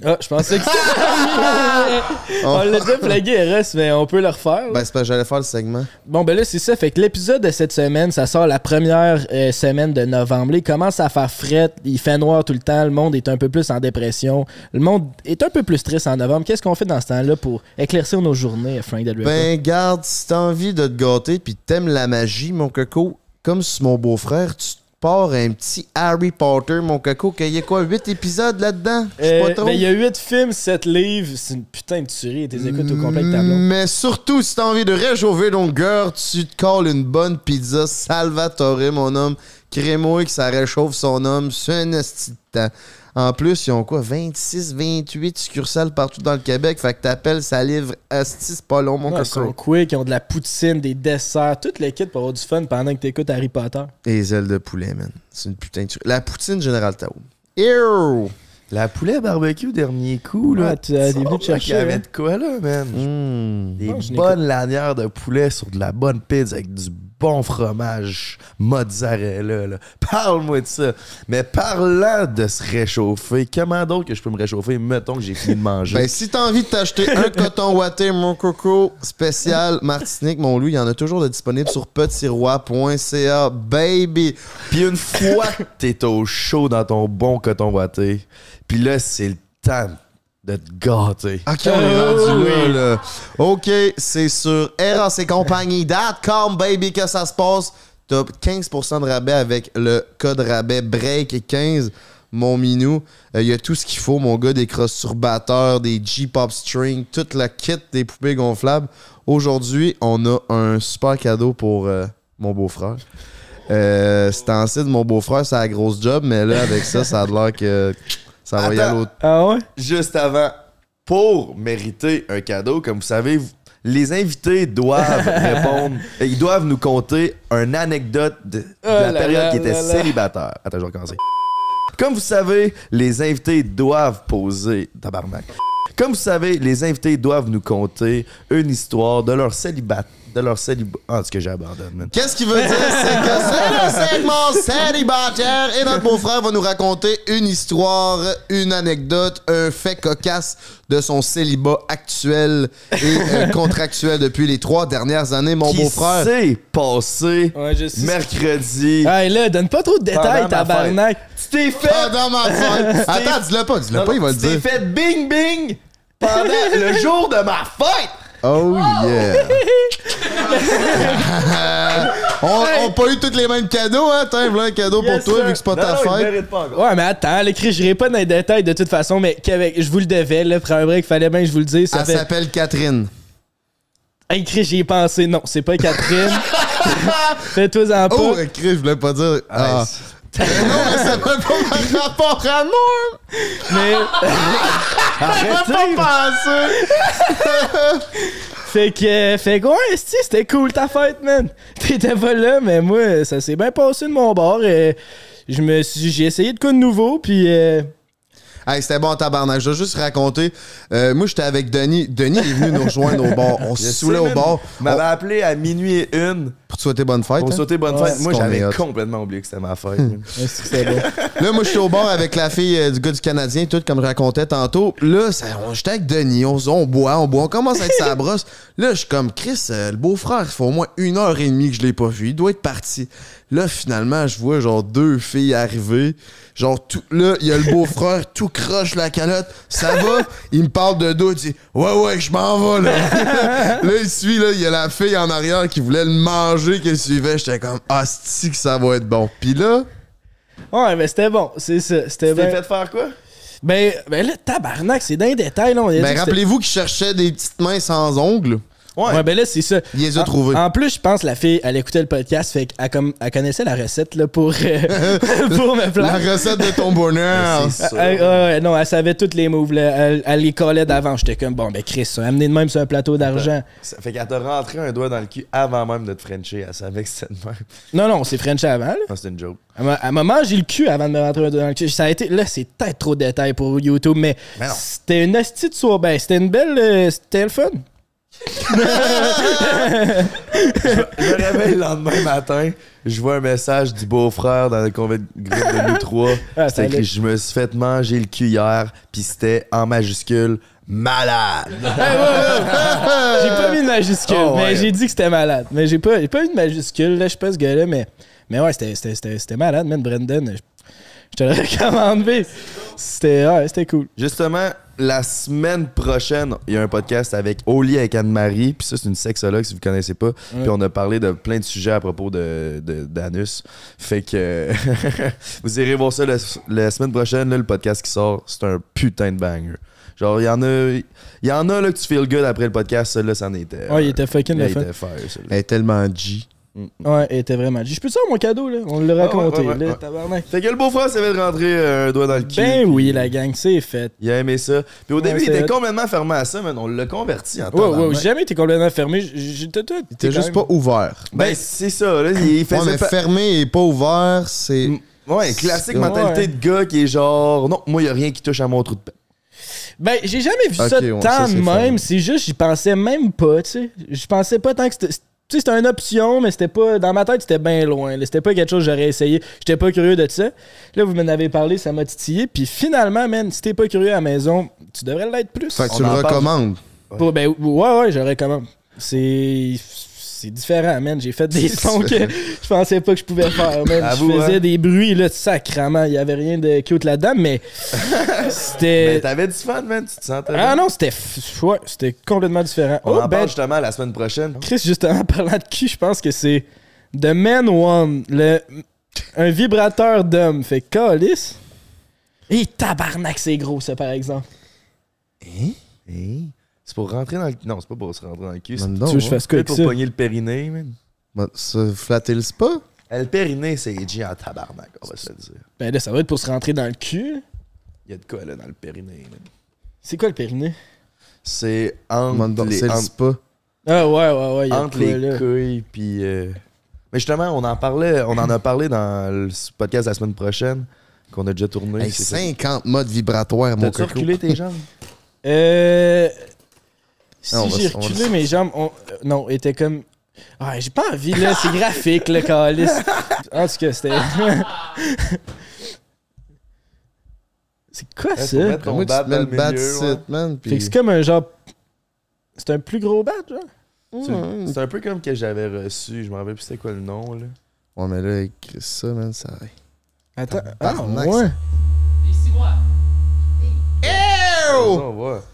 Ah, je pensais que On l'a déjà flagué, RS, mais on peut le refaire. Ben, c'est parce que j'allais faire le segment. Bon, ben là, c'est ça. Fait que l'épisode de cette semaine, ça sort la première euh, semaine de novembre. Il commence à faire fret. Il fait noir tout le temps. Le monde est un peu plus en dépression. Le monde est un peu plus triste en novembre. Qu'est-ce qu'on fait dans ce temps-là pour éclaircir nos journées, Frank Ripper? Ben, garde, si t'as envie de te gâter puis t'aimes la magie, mon coco, comme sur mon beau-frère, tu te pars un petit Harry Potter, mon coco, qu'il y a quoi, 8 épisodes là-dedans? Je sais Euh, pas trop. ben, il y a 8 films, 7 livres. C'est une putain de tuerie. T'es écoutes au complet avec ta blonde. Mais surtout, si t'as envie de réchauffer ton cœur, tu te colles une bonne pizza Salvatore, mon homme. Crémois que ça réchauffe son homme. C'est un esti de temps. En plus, ils ont quoi, 26, 28 succursales partout dans le Québec. Fait que t'appelles, ça livre asti, c'est pas long, mon Ouais, ils sont quick, ils ont de la poutine, des desserts, toute l'équipe pour avoir du fun pendant que t'écoutes Harry Potter. Et les ailes de poulet, man. C'est une putain de tuerie. La poutine Général Tao. Ew! La poulet barbecue, dernier coup, là. Ouais, tu as- t'es venu chercher, y avait hein? de quoi, là, man? Mmh. Des Non, bonnes lanières de poulet sur de la bonne pizza avec du bon fromage mozzarella. Là. Parle-moi de ça. Mais parlant de se réchauffer, comment d'autre que je peux me réchauffer? Mettons que j'ai fini de manger. Ben, si t'as envie de t'acheter un coton watté, mon coco spécial Martinique, mon loup, il y en a toujours de disponible sur petitsroi.ca, baby. Puis une fois que t'es au chaud dans ton bon coton watté, puis là, c'est le temps de te gâter. Ok, on est rendu là, là. Ok, c'est sur baby, que ça se passe. T'as 15% de rabais avec le code rabais BREAK15, mon minou. Il y a tout ce qu'il faut, mon gars, des crosses turbateurs, des G-pop strings, toute la kit des poupées gonflables. Aujourd'hui, on a un super cadeau pour euh, mon beau-frère. Euh, c'est en de mon beau-frère, c'est la grosse job, mais là, avec ça, ça a l'air que ça va y Attends. aller au Ah ouais? Juste avant, pour mériter un cadeau, comme vous savez, vous- les invités doivent répondre, et ils doivent nous conter une anecdote de, de Oh la là période là qui était là là. célibataire. Attends, je vais recommencer. Comme vous savez, les invités doivent poser. Tabarnak. Comme vous savez, les invités doivent nous conter une histoire de leur célibat, de leur célibat. Ah, tout cas, j'abandonne. Qu'est-ce qu'il veut dire? C'est que c'est le segment célibataire et notre beau-frère va nous raconter une histoire, une anecdote, un fait cocasse de son célibat actuel et euh, contractuel depuis les trois dernières années, mon Qui beau-frère. s'est passé Ouais, je sais. mercredi? Hey là, donne pas trop de détails, Pendant ma tabarnak. Tu t'es fait. Pendant ma fête. Attends, dis-le pas, dis-le pas, il va le tu t'es dire. fait bing bing pendant le jour de ma fête. Oh yeah! on on pas eu tous les mêmes cadeaux, hein? T'as un cadeau pour toi sir. vu que c'est pas Non, ta non, fête. pas. Ouais, mais attends, l'écrit, j'irai pas dans les détails de toute façon, mais qu'avec, je vous le devais, là, après un break, fallait bien que je vous le dise. Ça Elle fait. s'appelle Catherine. Hey, Chris, j'y ai pensé. Non, c'est pas Catherine. Fais-toi-en pas. Oh, Chris, je voulais pas dire. Ah. Mais non, mais ça peut pas avoir rapport à moi! Mais. Arrêtez! pas penser! Fait que, fait que, ouais, c'était cool ta fête, man. T'étais pas là, mais moi, ça s'est bien passé de mon bord. Et je me suis, j'ai essayé de quoi de nouveau, puis euh, Hey, c'était bon tabarnak. Je dois juste raconter. Euh, moi, j'étais avec Denis. Denis est venu nous rejoindre au bar. On se saoulait au bar. Il m'avait appelé à minuit et une Pour te souhaiter bonne fête. pour hein? souhaiter bonne Ouais, fête. Moi, j'avais complètement oublié que c'était ma fête. bon. Là, moi, j'étais au bar avec la fille euh, du gars du Canadien, tout comme je racontais tantôt. Là, j'étais avec Denis, on, on boit, on boit, on commence à être sa brosse. Là, je suis comme, Chris, euh, le beau-frère, il fait au moins une heure et demie que je l'ai pas vu. Il doit être parti. Là, finalement, je vois genre deux filles arriver. Genre, tout, là, il y a le beau-frère, tout croche la calotte. Ça va? Il me parle de dos, il dit, ouais, ouais, je m'en vais, là. là, il suit, là, il y a la fille en arrière qui voulait le manger, qui suivait. J'étais comme, ah, que ça va être bon. Puis là, Ouais, mais c'était bon, c'est ça. C'était bien. fait faire quoi? Ben, ben là, tabarnak, c'est dans les détails, là. Dit Ben, rappelez-vous qu'il cherchait des petites mains sans ongles. Ouais. ben là, c'est ça. Il les a En- trouvés. En plus, je pense la fille, elle écoutait le podcast, fait qu'elle comme, elle connaissait la recette là, pour, euh, pour me La plaire. recette de ton bonheur. C'est ça. Elle- ouais, ouais, non, elle savait toutes les moves. Là. Elle, elle les collait d'avant. J'étais comme, bon, ben Chris, ça, amener de même sur un plateau d'argent. Ça fait qu'elle t'a rentré un doigt dans le cul avant même de te frencher. Elle savait que c'était de même. Non, non, c'est French avant. Là. Non, c'était une joke. Elle m'a- mangé le cul avant de me rentrer un doigt dans le cul. Ça a été, là, c'est peut-être trop de détails pour YouTube, mais, c'était une hostie de soirée. Ben, c'était une belle. euh, c'était le fun. Je me réveille le lendemain matin, je vois un message du beau-frère dans le convoi de groupe de nous trois. Ah, C'était écrit. Je me suis fait manger le cul hier, puis c'était en majuscule malade. J'ai pas mis de majuscule, Oh, mais ouais. j'ai dit que c'était malade. Mais j'ai pas, pas mis de majuscule, là, je sais pas ce gars-là, mais, mais ouais, c'était, malade, man, Brendan. Je, je te le recommande. C'était, ouais, c'était cool. Justement, la semaine prochaine, il y a un podcast avec Oli avec Anne-Marie. Puis ça, c'est une sexologue, si vous connaissez pas. Puis on a parlé de plein de sujets à propos de, de- d'anus. Fait que vous irez voir ça la, la semaine prochaine. Là, le podcast qui sort, c'est un putain de banger. Genre, il y en a, il y en a là, que tu feel good après le podcast. Ça, là, c'en était. Ouais, il était fucking Là, le il fun. était fire, celui-là. Elle est tellement G. Ouais, il était vraiment. Je peux te faire mon cadeau, là? On l'a raconté, ouais, ouais, là, ouais. tabarnak. Fait que le beau-frère s'est fait rentrer euh, un doigt dans le cul. Ben oui, la gang, c'est fait. Il a aimé ça. Puis au Ouais, début, il était complètement fermé à ça, mais on l'a converti en Ouais, ouais, j'ai jamais été complètement fermé. J'étais tout. T'es juste pas ouvert. Ben, c'est ça, là. Il Ouais, faisait mais pas- fermé et pas ouvert, c'est. Mm. Ouais, classique Ouais. mentalité de gars qui est genre, non, moi, il a rien qui touche à mon trou de paix. Ben, j'ai jamais vu ça ouais, tant ça, de même. C'est juste, j'y pensais même pas, tu sais. Je pensais pas tant que c'était. Tu sais, c'était une option, mais c'était pas. Dans ma tête, c'était bien loin. C'était pas quelque chose que j'aurais essayé. J'étais pas curieux de ça. Là, vous m'en avez parlé, ça m'a titillé. Puis finalement, man, si t'es pas curieux à la maison, tu devrais l'être plus. Fait que On tu le recommandes. Pour- ben, ouais, ouais, je recommande. C'est. C'est différent, man. J'ai fait des sons que je pensais pas que je pouvais faire, man. Je faisais hein. des bruits, là, sacrament. Il y avait rien de cute là-dedans, mais Mais t'avais du fun, man, tu te sentais Ah non, c'était. f- Ouais, c'était complètement différent. On oh, en ben, parle justement la semaine prochaine. Chris, justement, parlant de cul, je pense que c'est The Man One, le, un vibrateur d'homme. Fait calice. Et tabarnak, c'est gros, ça, par exemple. Hein? C'est pour rentrer dans le... Non, c'est pas pour se rentrer dans le cul. C'est tu veux que je fasse quoi pour ça? pogner le périnée, man. Ben, se flatter le spa? Eh, Le périnée, c'est G en tabarnak, on va se le dire. Ben là, ça va être pour se rentrer dans le cul. Il y a de quoi, là, dans le périnée, man. C'est quoi le périnée? C'est entre les, C'est le spa. Ah ouais, ouais, ouais. y a entre quoi, les là? couilles, puis... euh, Mais justement, on en parlait, on en a parlé dans le podcast la semaine prochaine, qu'on a déjà tourné. Hey, C'est ça. 50 modes vibratoires, mon coco. reculé tes jambes? Euh. Si Ah, on va j'ai on reculé mes jambes, ont- euh, non, étaient comme Ouais, j'ai pas envie, là. C'est graphique, le calice. En tout cas, c'était. c'est quoi ça? Moi, tu mets le bat man. Fait que Puis... c'est comme un genre. C'est un plus gros bat, genre? Tu- C'est un peu comme que j'avais reçu, je me rappelle plus c'était quoi le nom là. Ouais, mais là, écris ça, man, ça. Attends. Ah, ouais.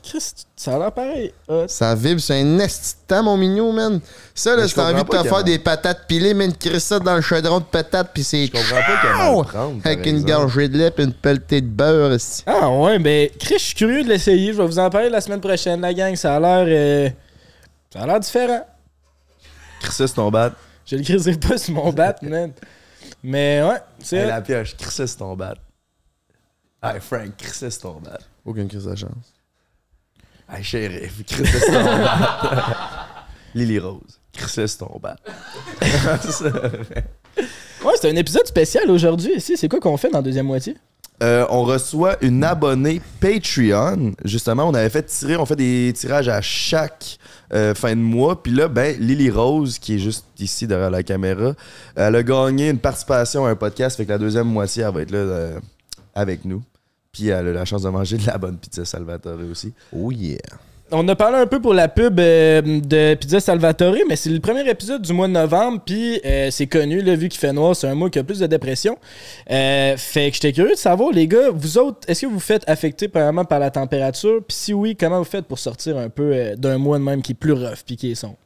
Chris, ça a l'air pareil. Ça vibre, c'est un esti mon mignon, man. Ça, là, t'as envie de te faire des patates pilées, man, crisse ça dans le chaudron de patates, pis c'est Je comprends pas comment avec une gorgée de lait pis une pelletée de beurre, esti. Ah ouais, ben Chris, je suis curieux de l'essayer. Je vais vous en parler la semaine prochaine, la gang. Ça a l'air. euh, Ça a l'air différent. Chris, ça, c'est ton bat. Je le criserai pas sur mon bat, man. Mais ouais, c'est. La pioche, Chris, ça, c'est ton bat. Hey Frank, Chris, c'est ton bat. Aucune crise de chance. Hey shérif, Chris, ça, c'est ton bat. Lily Rose, Chris, c'est ton bat. Ouais, c'est un épisode spécial aujourd'hui ici. C'est quoi qu'on fait dans la deuxième moitié? Euh, on reçoit une abonnée Patreon. Justement, on avait fait tirer, on fait des tirages à chaque euh, fin de mois. Puis là, ben, Lily Rose, qui est juste ici derrière la caméra, elle a gagné une participation à un podcast. Fait que la deuxième moitié, elle va être là euh, avec nous. Puis elle a la chance de manger de la bonne pizza Salvatore aussi. Oh yeah. On a parlé un peu pour la pub euh, de Pizza Salvatore, mais c'est le premier épisode du mois de novembre, puis euh, c'est connu, là, vu qu'il fait noir, c'est un mois qui a plus de dépression. Euh, fait que j'étais curieux de savoir, les gars, vous autres, est-ce que vous faites affecter premièrement par la température? Puis si oui, comment vous faites pour sortir un peu euh, d'un mois de même qui est plus rough, puis qui est sombre?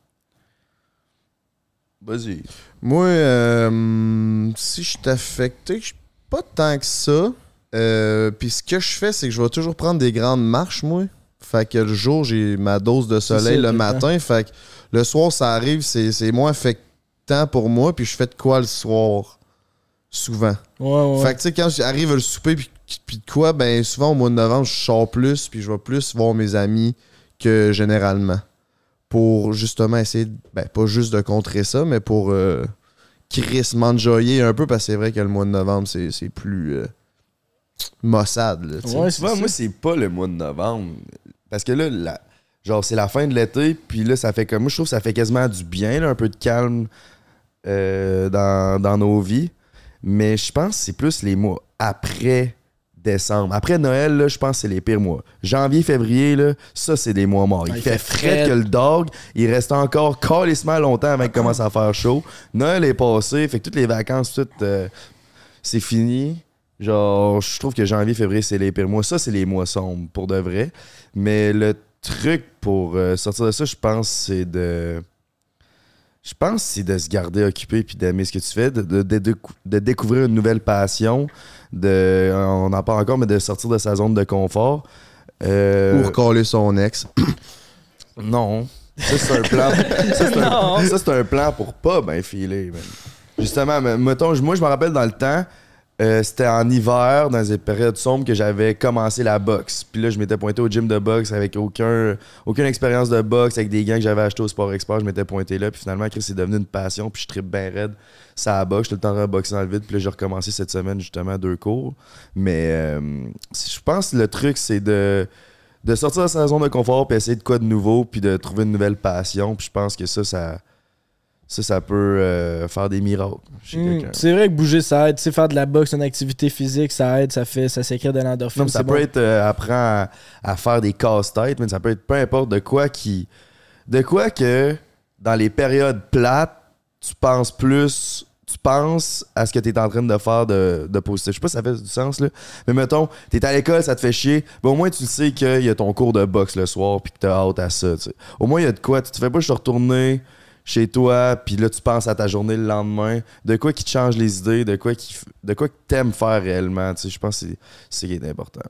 Vas-y. Moi, euh, si je suis affecté, je suis pas tant que ça. Euh, Puis ce que je fais, c'est que je vais toujours prendre des grandes marches, moi. Fait que le jour, j'ai ma dose de soleil le matin. Fait que le soir, ça arrive, c'est moins affectant pour moi. Puis je fais de quoi le soir? Souvent. Ouais, ouais. Fait que tu sais, quand j'arrive le souper, puis, puis de quoi, ben souvent au mois de novembre, je sors plus, puis je vais plus voir mes amis que généralement. Pour justement essayer, de- ben pas juste de contrer ça, mais pour euh, crissement enjoyer un peu, parce que c'est vrai que le mois de novembre, c'est c'est plus euh, maussade, là. Ouais, moi, c'est pas le mois de novembre. Parce que là, la- genre, c'est la fin de l'été, puis là, ça fait comme. Moi, je trouve que ça fait quasiment du bien, là, un peu de calme euh, dans, dans nos vies. Mais je pense que c'est plus les mois après décembre. Après Noël, là, je pense que c'est les pires mois. Janvier, février, là, ça, c'est des mois morts. Il, Ah, il fait, fait frais fret. que le dog. Il reste encore calissement longtemps avant qu'il commence à faire chaud. Noël est passé, fait que toutes les vacances, tout, euh, c'est fini. Genre, je trouve que janvier, février, c'est les pires mois. Ça, c'est les mois sombres, pour de vrai. Mais le truc pour euh, sortir de ça, je pense, c'est de. Je pense que c'est de se garder occupé puis d'aimer ce que tu fais, de, de- de- découvrir une nouvelle passion, de, on en parle encore, mais de sortir de sa zone de confort. Euh, Ou recoller son ex. non. Ça, c'est un plan. ça, c'est un, ça, c'est un plan pour pas bien filer, man. Justement, mettons, moi, je me rappelle dans le temps, euh, c'était en hiver, dans des périodes sombres, que j'avais commencé la boxe. Puis là, je m'étais pointé au gym de boxe avec aucun, aucune expérience de boxe, avec des gants que j'avais achetés au Sport Expert. Je m'étais pointé là. Puis finalement, Chris, c'est devenu une passion. Puis je tripe bien raide. Ça a boxe. J'étais le temps de boxer dans le vide. Puis là, j'ai recommencé cette semaine, justement, deux cours. Mais euh, je pense que le truc, c'est de de sortir de sa zone de confort puis essayer de quoi de nouveau puis de trouver une nouvelle passion puis je pense que ça ça ça, ça peut euh, faire des miracles chez Hmm, quelqu'un. c'est vrai que bouger, ça aide. Tu sais, faire de la boxe, une activité physique, ça aide, ça fait, ça sécrète de l'endorphine. Mais ça peut bon. être euh, apprendre à, à faire des casse-têtes, mais ça peut être peu importe de quoi qui. De quoi que dans les périodes plates, tu penses plus. Tu penses à ce que tu es en train de faire de, de positif. Je sais pas si ça fait du sens, là. Mais mettons, tu es à l'école, ça te fait chier. Ben, au moins, tu sais qu'il y a ton cours de boxe le soir puis que tu as hâte à ça. tu sais. Au moins, il y a de quoi. Tu te fais pas juste retourner chez toi, puis là, tu penses à ta journée le lendemain. De quoi qui te change les idées, de quoi qui de quoi que t'aimes faire réellement? tu sais. Je pense que c'est- c'est ce qui est important.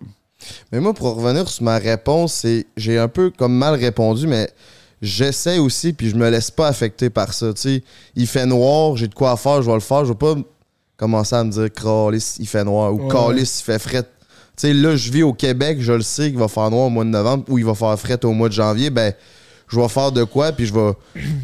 Mais moi, pour revenir sur ma réponse, c'est j'ai un peu comme mal répondu, mais j'essaie aussi, puis je me laisse pas affecter par ça. Tu sais, il fait noir, j'ai de quoi faire, je vais le faire. Je vais pas commencer à me dire Calice, il fait noir ou Ouais. Calice, il fait fret. Tu sais, là, je vis au Québec, je le sais qu'il va faire noir au mois de novembre ou il va faire fret au mois de janvier. Ben, je vais faire de quoi, puis je vais,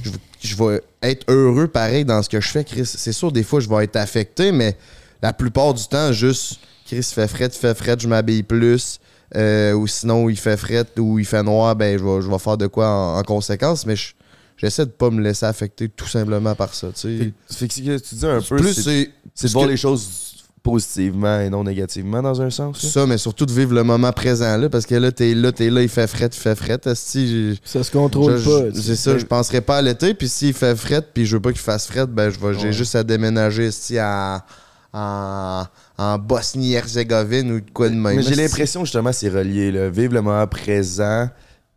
je, vais- je vais être heureux pareil dans ce que je fais, Chris. C'est sûr, des fois, je vais être affecté, mais la plupart du temps, juste, Chris fait fret, il fait fret, je m'habille plus. Euh, ou sinon, il fait fret ou il fait noir, ben, je vais, je vais faire de quoi en, en conséquence, mais je, j'essaie de pas me laisser affecter tout simplement par ça. tu sais. Fait que ce que tu dis un peu, Plus c'est c'est c'est de voir que- les choses positivement et non négativement dans un sens. là. ça, mais surtout de vivre le moment présent là, parce que là, t'es là, t'es là, il fait fret, il fait fret. Ça se contrôle je- pas. C'est ça, je penserais pas à l'été, puis s'il fait fret, puis je veux pas qu'il fasse fret, ben je vais, j'ai Ouais. juste à déménager esti, en, en, en Bosnie-Herzégovine ou de quoi de même. Mais j'ai l'impression justement c'est relié. Là. Vivre le moment présent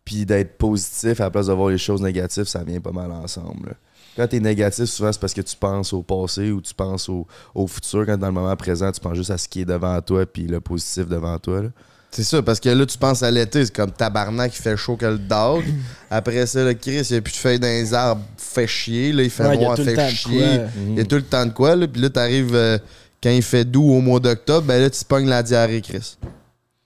puis d'être positif à la place de voir les choses négatives, ça vient pas mal ensemble. là. Quand t'es négatif, souvent c'est parce que tu penses au passé ou tu penses au, au futur. Quand dans le moment présent, tu penses juste à ce qui est devant toi puis le positif devant toi. là. C'est ça, parce que là, tu penses à l'été, c'est comme tabarnak, il fait chaud que le dog. Après ça, le Chris, il n'y a plus de feuilles dans les arbres, fait chier. Là, il fait Ouais, il noir, le fait chier. Il y a tout le temps de quoi, là. Puis là, t'arrives euh, quand il fait doux au mois d'octobre, ben là, tu pognes la diarrhée, Chris.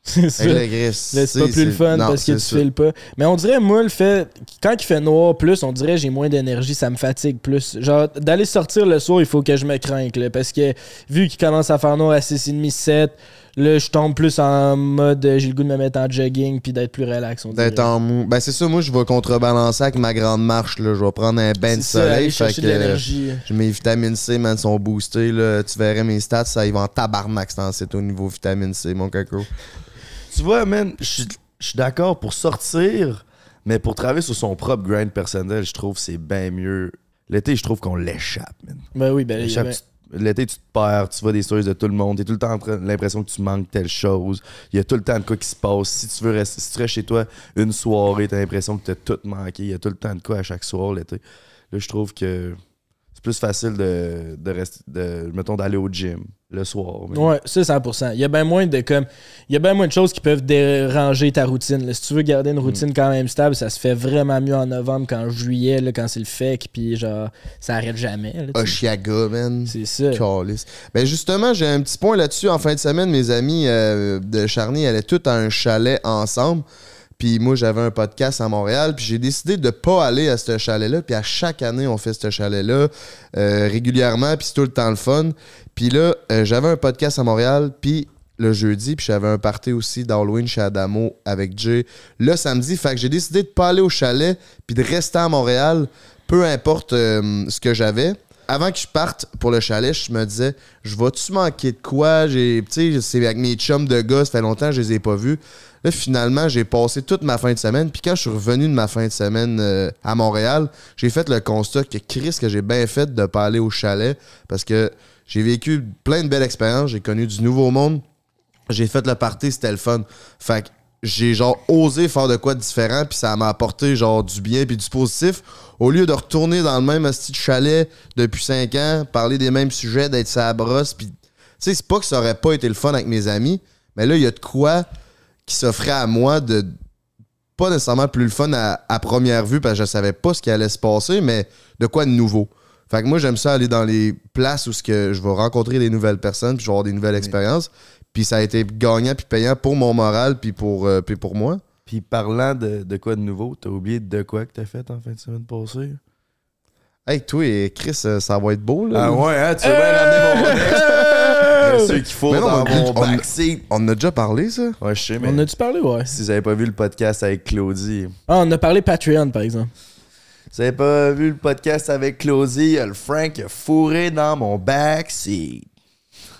C'est ça. C'est pas plus le fun non, parce que tu ça. files pas. Mais on dirait, moi, le fait. Quand il fait noir plus, on dirait j'ai moins d'énergie, ça me fatigue plus. Genre, d'aller sortir le soir, il faut que je me crainte, là, Parce que vu qu'il commence à faire noir à 6h30, 7, là, je tombe plus en mode euh, j'ai le goût de me mettre en jogging puis d'être plus relax. D'être en mou. Ben, c'est ça, moi, je vais contrebalancer avec ma grande marche, là. Je vais prendre un bain de C'est ça, soleil. Fait que de j'ai mes vitamines C, man, sont boostées, là. Tu verrais mes stats, ça, ils vont en tabarnak, c'est au niveau vitamine C, mon coco. Tu vois, man, je suis- d'accord pour sortir, mais pour travailler sur son propre grind personnel, je trouve que c'est bien mieux. L'été, je trouve qu'on l'échappe, man. Ben oui, ben, L'échappe, L'été, tu te perds, tu vois des stories de tout le monde, t'es tout le temps l'impression que tu manques telle chose. Il y a tout le temps de quoi qui se passe. Si tu veux rester, si tu restes chez toi une soirée, t'as l'impression que t'as tout manqué. Il y a tout le temps de quoi à chaque soir l'été. Là, je trouve que c'est plus facile de, de rester, de, mettons, d'aller au gym le soir. mais- Ouais, ça 100%. Il y a bien moins de comme il y a bien moins de choses qui peuvent déranger ta routine. là. Si tu veux garder une routine quand même stable, ça se fait vraiment mieux en novembre qu'en juillet là, quand c'est le fake puis genre ça arrête jamais. là. Oshiaga, man. C'est ça. Ben justement, j'ai un petit point là-dessus. En fin de semaine, mes amis euh, de Charny allaient tous à un chalet ensemble. Puis moi, j'avais un podcast à Montréal. Puis j'ai décidé de pas aller à ce chalet-là. Puis à chaque année, on fait ce chalet-là euh, régulièrement. Puis c'est tout le temps le fun. Puis là, euh, j'avais un podcast à Montréal. Puis le jeudi, puis j'avais un party aussi d'Halloween chez Adamo avec Jay le samedi. Fait que j'ai décidé de pas aller au chalet puis de rester à Montréal, peu importe euh, ce que j'avais. Avant que je parte pour le chalet, je me disais, je vais-tu manquer de quoi? J'ai, c'est avec mes chums de gars, ça fait longtemps que je les ai pas vus. Là, finalement, j'ai passé toute ma fin de semaine. Puis quand je suis revenu de ma fin de semaine euh, à Montréal, j'ai fait le constat que Chris, que j'ai bien fait de pas aller au chalet parce que j'ai vécu plein de belles expériences. J'ai connu du nouveau monde. J'ai fait le party, c'était le fun. Fait que j'ai genre osé faire de quoi de différent, puis ça m'a apporté genre du bien puis du positif. Au lieu de retourner dans le même asti de chalet depuis 5 ans, parler des mêmes sujets, d'être sa brosse, puis tu sais, c'est pas que ça aurait pas été le fun avec mes amis, mais là, il y a de quoi qui s'offrait à moi de pas nécessairement plus le fun à, à première vue parce que je savais pas ce qui allait se passer, mais de quoi de nouveau. Fait que moi, j'aime ça aller dans les places où ce que je vais rencontrer des nouvelles personnes, puis je vais avoir des nouvelles expériences. Puis ça a été gagnant puis payant pour mon moral puis pour, euh, puis pour moi. Puis parlant de, de quoi de nouveau, t'as oublié de quoi que t'as fait en fin de semaine passée? Hey, toi et Chris, euh, ça va être beau, là. Ah ouais, hein, tu veux bien ramener mon Monsieur qu'il faut Mais non, dans mais mon on- backseat. On en a déjà parlé, ça? Ouais, je sais, mais On a-tu parlé, ouais? si vous avez pas vu le podcast avec Claudie, Ah, on a parlé Patreon, par exemple. si vous avez pas vu le podcast avec Claudie, il y a le Frank qui a fourré dans mon backseat.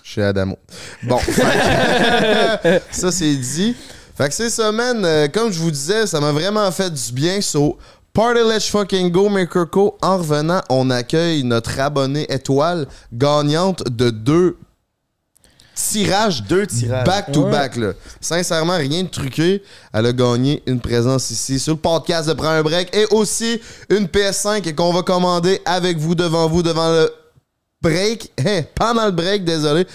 Chez Adamo. Bon, ça c'est dit. Fait que ces semaines, euh, comme je vous disais, ça m'a vraiment fait du bien. So, Party Let's Fucking Go, Maker Co. En revenant, on accueille notre abonnée étoile gagnante de deux tirages. Deux tirages. Back to Ouais. back, là. Sincèrement, rien de truqué. Elle a gagné une présence ici sur le podcast de Prends un break et aussi une PS5 qu'on va commander avec vous, devant vous, devant le break. Hein, pendant le break, désolé.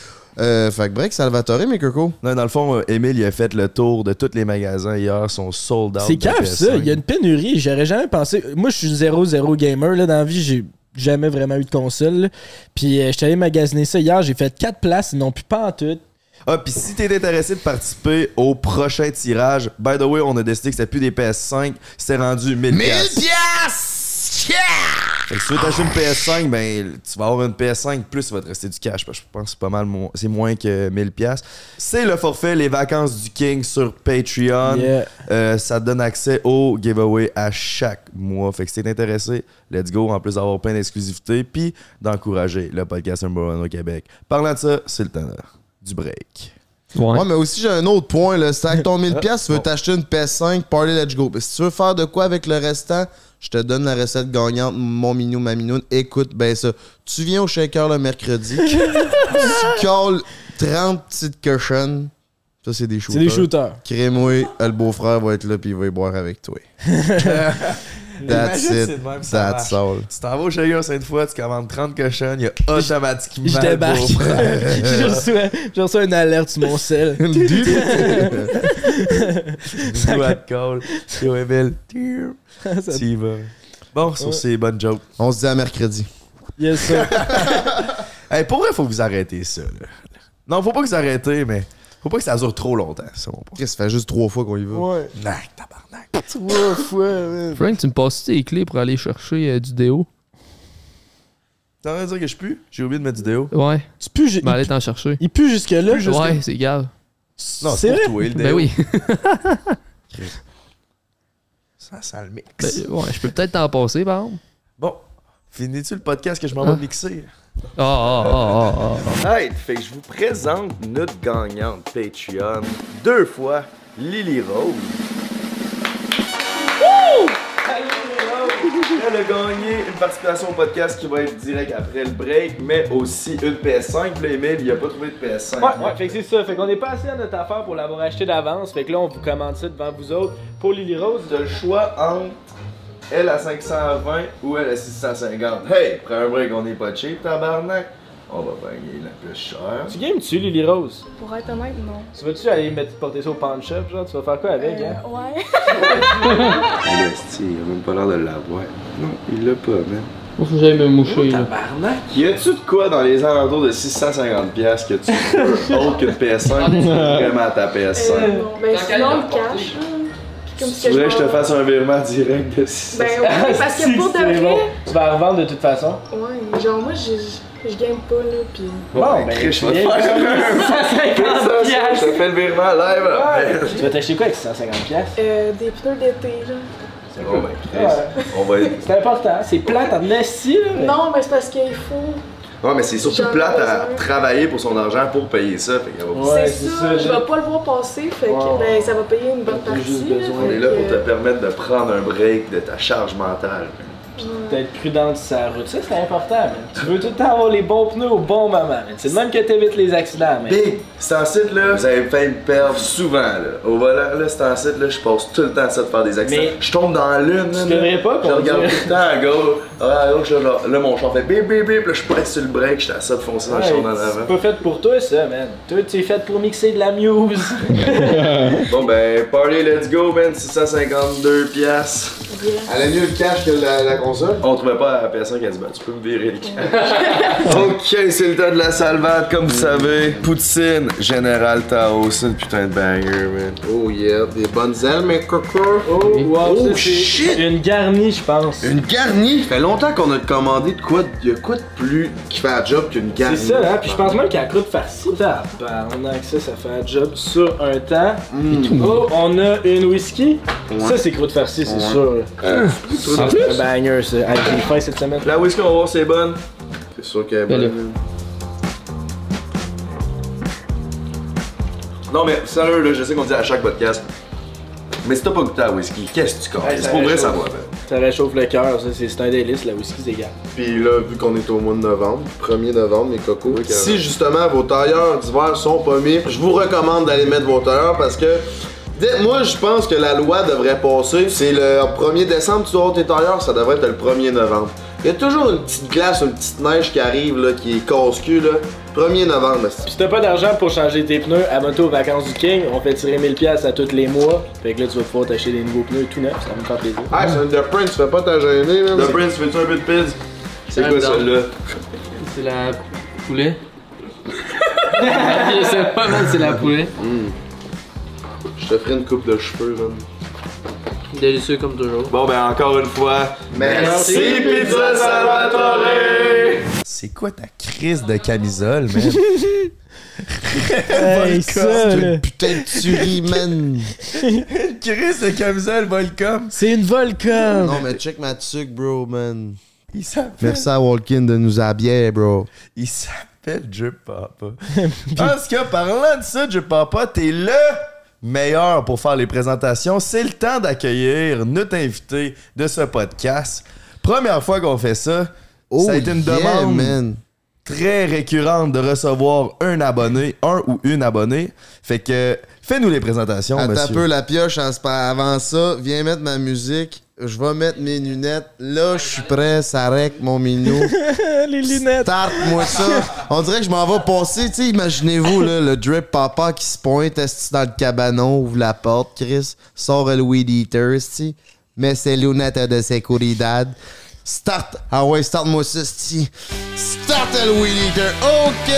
Euh, fait que break, Salvatore, mes coco. Non, dans le fond, euh, Émile, il a fait le tour de tous les magasins hier, sont sold out. C'est cave, ça. PS5. Il y a une pénurie. J'aurais jamais pensé. Moi, je suis 0-0 gamer. Là, dans la vie, j'ai jamais vraiment eu de console. Puis, euh, j'étais allé magasiner ça hier. J'ai fait 4 places. Ils n'ont plus pas en tout. Ah, puis si t'es intéressé de participer au prochain tirage, by the way, on a décidé que c'était plus des PS5, c'était rendu 1000 1000 piastres. Fait que si tu veux t'acheter une PS5, ben tu vas avoir une PS5 plus il va te rester du cash. parce que Je pense que c'est pas mal, mo- c'est moins que 1000$. piastres. C'est le forfait Les Vacances du King sur Patreon. Yeah. Euh, ça te donne accès au giveaway à chaque mois. Fait que si t'es intéressé, let's go. En plus d'avoir plein d'exclusivités, puis d'encourager le podcast number one au Québec. Parlant de ça, c'est le temps du break. Ouais. Ouais, mais aussi, j'ai un autre point. Là. C'est avec ton 1000$, piastres, tu veux t'acheter une PS5, Party Let's Go. Puis si tu veux faire de quoi avec le restant, je te donne la recette gagnante, mon minou, ma minoune. Écoute, ben ça. Tu viens au shaker le mercredi, tu calls 30 petites cochonnes. Ça, c'est des C'est shooters. des shooters. Crée-moi, le beau-frère va être là, puis il va y boire avec toi. That's it. de même, ça That's all. Tu t'en vas au tu commandes 30 cochonnes, il y a automatiquement Je débarque. J'ai reçu, j'ai reçu une alerte sur mon sel. Soit de call. Yo, Emile. Ça- Tu y vas. Bon, sur Ouais. ces bonnes jokes. On se dit à mercredi. Yes, sir. Hey, pour vrai, faut que vous arrêtez ça. Là. Non, faut pas que vous arrêtez, mais faut pas que ça dure trop longtemps, c'est mon point. Ça fait juste trois fois qu'on y va. Ouais. Nac, tabarnak. Trois fois, man. Frank, tu me passes tes clés pour aller chercher euh, du déo? T'es en train de dire que je pue? J'ai oublié de mettre du déo. Ouais. Tu pues, Je vais aller t'en chercher. il pue jusque-là. Ouais, c'est grave. Non, C'est c'est vrai? pour toi, le déo. Ben oui. Ça sent le mix. Ben, ouais, je peux peut-être t'en passer, par exemple. Bon, finis-tu le podcast que je m'en Ah. vais mixer? Ah, ah, ah, ah, ah. Hey, fait que je vous présente notre gagnante Patreon. Deux fois, Lily Rose. Elle a gagné une participation au podcast qui va être direct après le break, mais aussi une PS5. Puis Emile, il a pas trouvé de PS5. Ouais, ouais, fait que c'est ça. Fait qu'on est pas assez à notre affaire pour l'avoir acheté d'avance. Fait que là, on vous commande ça devant vous autres. Pour Lily Rose, T'as le choix entre elle à 520 ou elle à 650. Hey, prends un break, on n'est pas cheap, tabarnak. On va gagner la plus chère. tu games-tu, Lily Rose? Pour être honnête, non. Tu vas-tu aller mettre, porter ça au pawn shop, genre? Tu vas faire quoi avec, Euh, hein? ouais. Le style, il a même pas l'air de l'avoir. Non, il l'a pas, man. Faut que j'aille me moucher, là. Tabarnak! Y a-tu de quoi dans les alentours de 650$ piastres que tu veux autre que PS5 qui vraiment ta PS5? Euh, non. Ben sinon, le cash, comme ce Tu que voudrais que je te fasse un virement direct de 600$? Ben oui, parce que pour de C'est vrai. bon. Tu vas la revendre de toute façon. Ouais, genre moi, je, je, je game pas, là, pis. Bon, ben, Chris, je tu vais te faire un 150 Je te fais le virement live après. Tu vas t'acheter quoi avec 150 piastres? Euh, des pneus d'été, là. Bon, ben, Chris, on va. C'est important. C'est plate en esti, là. mais- Non, mais c'est parce qu'il faut. Ouais, mais c'est surtout plate à travailler pour son argent pour payer ça. Ouais, c'est ça, ça, je vais pas le voir passer, fait que ben, ça va payer une bonne partie. juste là, besoin. On est là pour te permettre de prendre un break de ta charge mentale. D'être prudente sur sa route. Ça, c'est important, man. Tu veux tout le temps avoir les bons pneus au bon moment, man. C'est de même que t'évites les accidents, man. Big, c'est en site là, vous avez fait me perdre souvent là. Au volant là, c'est en site là, je passe tout le temps à ça de faire des accidents. Mais- je tombe dans la lune. Tu là, devrais pas Je regarde tout le temps à gauche, à gauche, là, là, mon char fait bip bip bip, là je presse sur le break, j'étais à ça de foncer dans le char en c'est avant. pas fait pour toi, ça, man. Toi, tu es fait pour mixer de la muse. Bon ben, party, let's go, man, 652 piastres. Elle a mieux le cash que la, la console. On trouvait pas à la PS5 elle dit ben, tu peux me virer le cash. ok, c'est le temps de la salvade, comme vous savez. Poutine, Général Tao, c'est une putain de banger, man. Oh yeah, des bonnes ailes, mais coco. Oh, wow, Oh, ça, c'est shit! Une garnie, je pense. Une garnie! Ça fait longtemps qu'on a commandé de quoi, de quoi de plus qui fait un job qu'une C'est garnie? ça, hein? Puis je pense même qu'elle croûte farcie. Tabarnak, ça, ça fait un job sur un temps. Oh, on a une whisky. Ça, c'est croûte farcie, c'est sûr. Euh, Un banger, ça. J'ai faim cette semaine. La whisky, on va voir si c'est bonne. C'est sûr qu'elle est Ben bonne. Non, mais sérieux, là, je sais qu'on dit à chaque podcast. Mais si t'as pas goûté à whisky, qu'est-ce que tu connais? C'est pour vrai, ça réchauffe. va. ben. Ça réchauffe le cœur, ça. C'est c'est un délice, la whisky, c'est gars. Puis là, vu qu'on est au mois de novembre, 1er novembre, les cocos, Oui, si justement vos tailleurs d'hiver sont pas mis, je vous recommande d'aller mettre vos tailleurs parce que moi, je pense que la loi devrait passer. C'est le 1er décembre, tu dois avoir tes tailleurs, ça devrait être le 1er novembre. Il y a toujours une petite glace, une petite neige qui arrive, là, qui est casse-cul, là. 1er novembre, si t'as pas d'argent pour changer tes pneus, abonne-toi aux vacances du King. On fait tirer 1000$ piastres à tous les mois. Fait que là, tu vas pouvoir t'acheter des nouveaux pneus tout neufs. Ça va me faire plaisir. Ah, c'est un The Prince, fais pas ta gêner, man. The Prince, veux-tu un peu de pizza? C'est quoi non. ça, là? C'est la poulet. Je sais pas, man, c'est la poulet. Je te ferai une coupe de cheveux, man. Délicieux comme toujours. Bon, ben encore une fois, Merci, Pizza Salvatore! C'est quoi ta crise de camisole, man? Hey, ça, C'est là. une putain de tuerie, man. crise de camisole Volcom! C'est une Volcom. Non, mais check ma tuque, bro, man. Il s'appelle... Merci à Walkin de nous habiller, bro. Il s'appelle Drip Papa. Parce que parlant de ça, Drip Papa, t'es le meilleur pour faire les présentations. C'est le temps d'accueillir notre invité de ce podcast. Première fois qu'on fait ça. ça a été une Oh, yeah, demande man. très récurrente de recevoir un abonné, un ou une abonnée. Fait que fais-nous les présentations, Attends un monsieur. peu la pioche en spa- avant ça. Viens mettre ma musique. Je vais mettre mes lunettes. Là, je suis prêt. Ça règle mon minou. Les lunettes. Start-moi ça. On dirait que je m'en vais passer. Tu sais, imaginez-vous là, le drip papa qui se pointe esti, dans le cabanon, ouvre la porte, Chris, sort le weed eater, esti, met ses lunettes de sécurité. Start. Ah ouais, start-moi ça, esti. Start le weed eater. OK.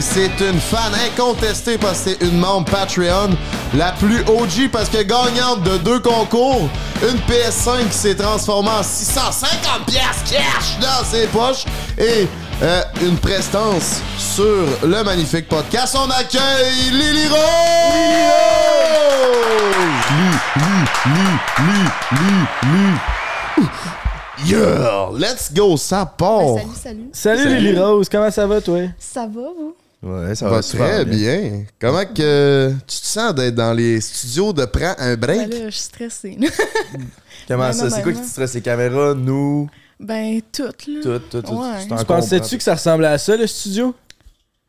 C'est une fan incontestée parce que c'est une membre Patreon. La plus OG parce que gagnante de deux concours. Une PS5 qui s'est transformée en 650 pièces cash dans ses poches. Et euh, une prestance sur le magnifique podcast. On accueille Lily Rose! Yeah! Let's go, ça part! Ben, salut, salut. Salut. Lily Rose, comment ça va, toi? Ça va, vous? Ouais, ça va très bien. Comment que tu te sens d'être dans les studios de Prends un Ben break? là, je suis stressée. Comment Ben, ça? C'est ben, quoi qui te stresse? Les caméras, nous, ben, toutes, là. tout, tout, tout. Ouais. Tu en Tu pensais-tu que ça ressemblait à ça, le studio?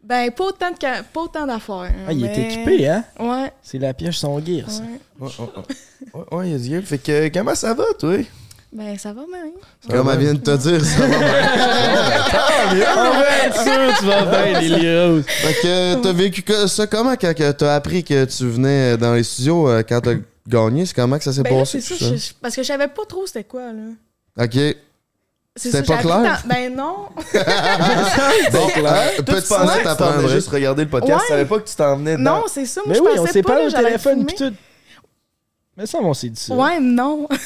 Ben, pas autant de ca- pas autant d'affaires. Ah, il est équipé, hein? Ouais, C'est la pioche son gear, ça. ouais. Ouais, ouais, ouais. Ouais, ouais, il y a du. Fait que, comment ça va, toi? Ben, ça va bien. Comme elle vient de te dire, ça va bien? On va tu vas bien, Lily. Fait que t'as vécu ça comment quand que t'as appris que tu venais dans les studios euh, quand t'as gagné? C'est comment que ça s'est Ben, là, passé? c'est ça, je- parce que je savais pas trop c'était quoi, là. Ok. C'est C'était pas clair? dans- Ben, non. Donc, euh, Toi, tu petit pensais net que tu à prendre. juste regarder le podcast. Ouais. Tu savais pas que tu t'en venais dedans. Non, c'est ça. Moi, Mais je oui, pensais on s'est pas, parlé là, au téléphone pis tout. Mais ça, on s'est dit ça. Ouais, non.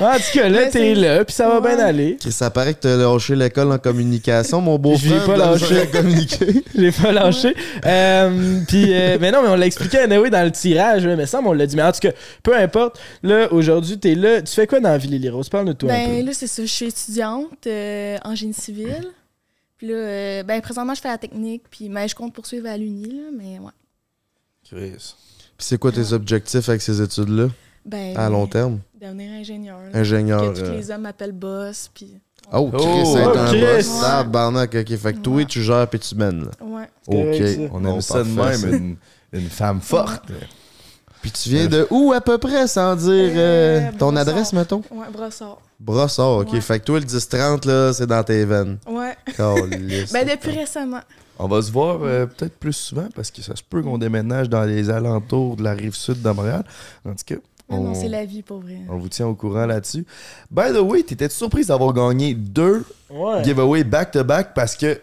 En tout cas, là, t'es là, puis ça va bien aller. Chris, Ça paraît que t'as lâché l'école en communication, mon Je beau-frère. l'ai pas lâché. communiquer. Je l'ai pas lâché. Euh, puis, euh, mais non, mais on l'a expliqué anyway, dans le tirage, mais ça, on l'a dit. Mais en tout cas, peu importe. Là, aujourd'hui, t'es là. Tu fais quoi dans la vie, Lily Rose? Parle de toi un Ben peu. là, c'est ça. Je suis étudiante euh, en génie civil. Puis là, euh, ben présentement, je fais la technique. Puis ben, je compte poursuivre à l'Uni, là. Mais ouais. Chris. Puis c'est quoi tes objectifs avec ces études-là? Ben, à long terme? Devenir ingénieur. là. Ingénieur. Que tous euh, les hommes m'appellent boss. Puis Oh, Chris, Oh, c'est un boss. Tabarnak, ok. Fait que toi, Ouais. tu gères puis tu mènes. là. ouais. ça. Ok. On aime ça de parfait, même, une, une femme forte. Puis tu viens de où à peu près, sans dire euh, Euh, ton Brossard. adresse, mettons? Ouais, brossard. Brossard, ok. Ouais. Fait que toi, le 10-30, là, c'est dans tes veines. Ouais. Ben depuis récemment. On va se voir euh, peut-être plus souvent parce que ça se peut qu'on déménage dans les alentours de la rive sud de Montréal. En tout cas, Ah on, Non, c'est la vie, pour vrai. on vous tient au courant là-dessus. By the way, t'étais surprise d'avoir gagné deux Ouais. giveaways back-to-back parce que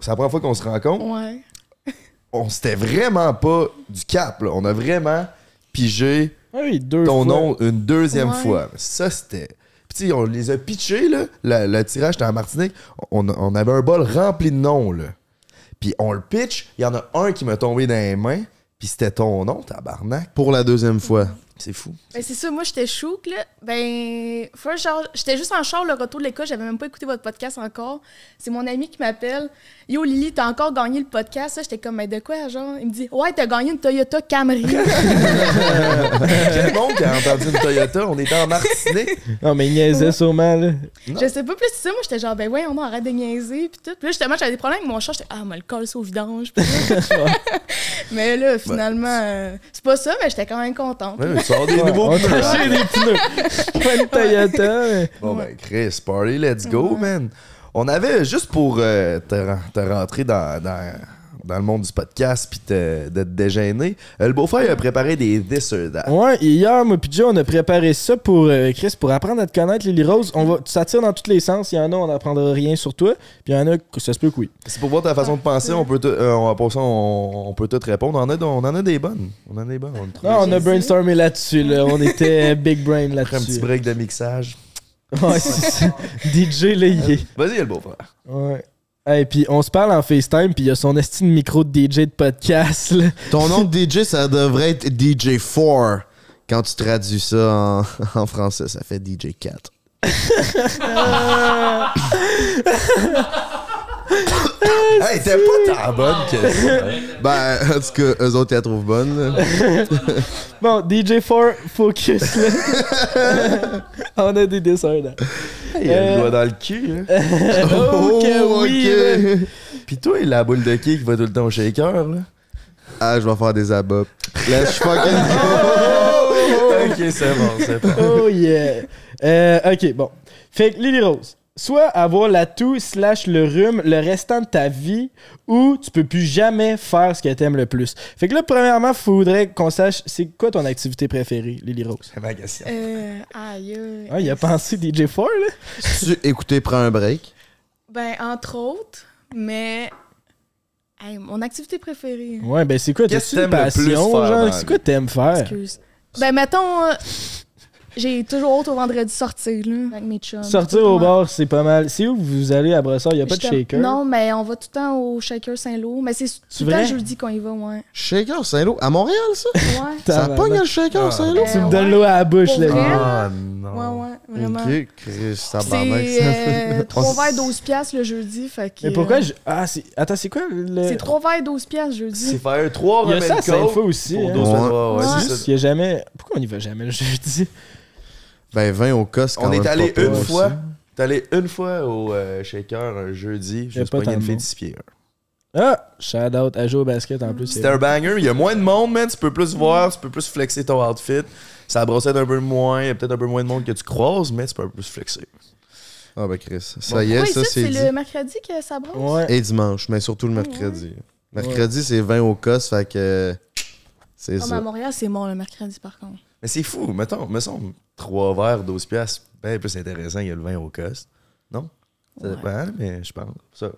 c'est la première fois qu'on se rencontre. Ouais. On s'était vraiment pas du cap. là. On a vraiment pigé Ah oui, deux ton fois. nom une deuxième Ouais. fois. Ça, c'était. Puis, tu sais, on les a pitchés, là. Le, le tirage était en Martinique. On, on avait un bol rempli de noms, là. Puis, on le pitch. Il y en a un qui m'a tombé dans les mains. Puis, c'était ton nom, tabarnak. Pour la deuxième fois. C'est fou. Ben c'est ça, moi j'étais chouk là. Ben, first, genre, j'étais juste en char le retour de l'école, j'avais même pas écouté votre podcast encore. C'est mon ami qui m'appelle. Yo Lily, t'as encore gagné le podcast? Ça, J'étais comme, mais de quoi, genre? Il me dit, ouais, t'as gagné une Toyota Camry. Quel monde qui a entendu une Toyota? On était en Martinique. Non, mais il niaisait sûrement, là. je sais pas plus c'est ça, moi j'étais genre, ben ouais, on arrête de niaiser, pis tout. Puis là, justement, j'avais des problèmes avec mon char, j'étais, ah, moi, le ça au vidange. mais là, finalement, euh, c'est pas ça, mais j'étais quand même contente. Ouais, sors des nouveaux on pneus. t'a acheté des pneus. Pas une Toyota, mais... Bon, ben, Chris, party, let's go, man. On avait, juste pour euh, te, ren- te rentrer dans, dans dans le monde du podcast puis te- de te déjeuner. Euh, le beau-frère il a préparé des this or that. Ouais, et hier, moi puis Joe, on a préparé ça pour euh, Chris, pour apprendre à te connaître, Lily Rose. On va, ça tire dans tous les sens. Il y en a, on n'apprendra rien sur toi. Puis il y en a, que ça se peut que oui. C'est pour voir ta façon de penser, on peut, te- euh, on, va- pour ça, on, on peut tout répondre. On en, a, on en a des bonnes. On en a des bonnes. On, Non, on a brainstormé là-dessus. Là. On était big brain après un petit là-dessus. break de mixage. Ouais, c'est ça. DJ, là, il est. Vas-y, le beau-frère. Ouais. Et puis on se parle en FaceTime, puis il y a son estime micro de DJ de podcast. Là. Ton nom de DJ, ça devrait être DJ4. Quand tu traduis ça en, en français, ça fait DJ4. Hey, t'es pas tant bonne que ça. Ben, en tout cas, eux autres, ils la trouvent bonne. là. Bon, DJ4, focus. Là. on a des dessins là. Il a Euh. le doigt dans le cul. Hein. Oh, que oui, là. Pis toi, il a la boule de quai qui va tout le temps au shaker. Là? Ah, je vais faire des abats. Let's fucking Oh! ok, c'est bon, c'est bon. Oh yeah. Euh, ok, bon. Fait que Lily Rose, soit avoir la toux slash le rhume le restant de ta vie, ou tu peux plus jamais faire ce que t'aimes le plus. Fait que là, premièrement, faudrait qu'on sache c'est quoi ton activité préférée, Lily Rose? C'est ma question. Euh, aïe. Ah, il a pensé DJ4, là? Tu écoutez, prends un break? Ben, entre autres, mais. Hey, mon activité préférée. Ouais, ben c'est quoi, Qu'est-ce t'as-tu que une t'aimes le plus passion, faire genre? C'est quoi t'aimes faire? Excuse. Ben, mettons, euh, j'ai toujours hâte au vendredi sortir, là, avec mes chums. Sortir au bar, c'est pas mal. C'est où vous allez à Brossard? Il y a pas de shaker? Non, mais on va tout le temps au Shaker Saint-Lô. Mais c'est tout le temps jeudi qu'on y va, ouais. Shaker Saint-Lô? À Montréal, ça? Ouais. Ça pogne le Shaker Ah. Saint-Lô? Tu me Euh, donnes ouais. l'eau à la bouche, là. Ah Ouais, non. ouais, vraiment. Ok, Chris, ça C'est ça. euh, 3 On s- verres 12 piastres le jeudi. Fait que, Mais pourquoi euh, je... Ah, c'est... Attends, c'est quoi le... C'est 3 verres 12 piastres jeudi. C'est faire trois Il y a ça à aussi, pour hein. 12 Ouais. ouais, Ouais. c'est Juste, ça. il y a jamais... Pourquoi on y va jamais le jeudi? Ben, 20 au cos, quand On est allé une fois. T'es allé une fois au euh, shaker un jeudi. Juste pas une de fille de six pieds. Ah! Shout out à jouer au basket en plus. c'est C'était un banger. Il y a moins de monde, man. Tu peux plus voir, tu peux plus flexer ton outfit. Ça brossette un peu moins. Il y a peut-être un peu moins de monde que tu croises, mais tu peux un peu plus flexer. Ah, ben, Chris. Ça y est, Ouais, ça, c'est c'est le mercredi que ça brosse? Ouais. Et dimanche, mais surtout le mercredi. Mercredi, c'est 20 au cos, fait que. C'est Ah, mais à ça. Montréal, c'est mort le mercredi, par contre. Mais c'est fou. Mettons, me semble, 3 verres, 12 piastres, bien plus intéressant que le vin au cost. Non? Ça Ouais. dépend, mais je pense. Ça.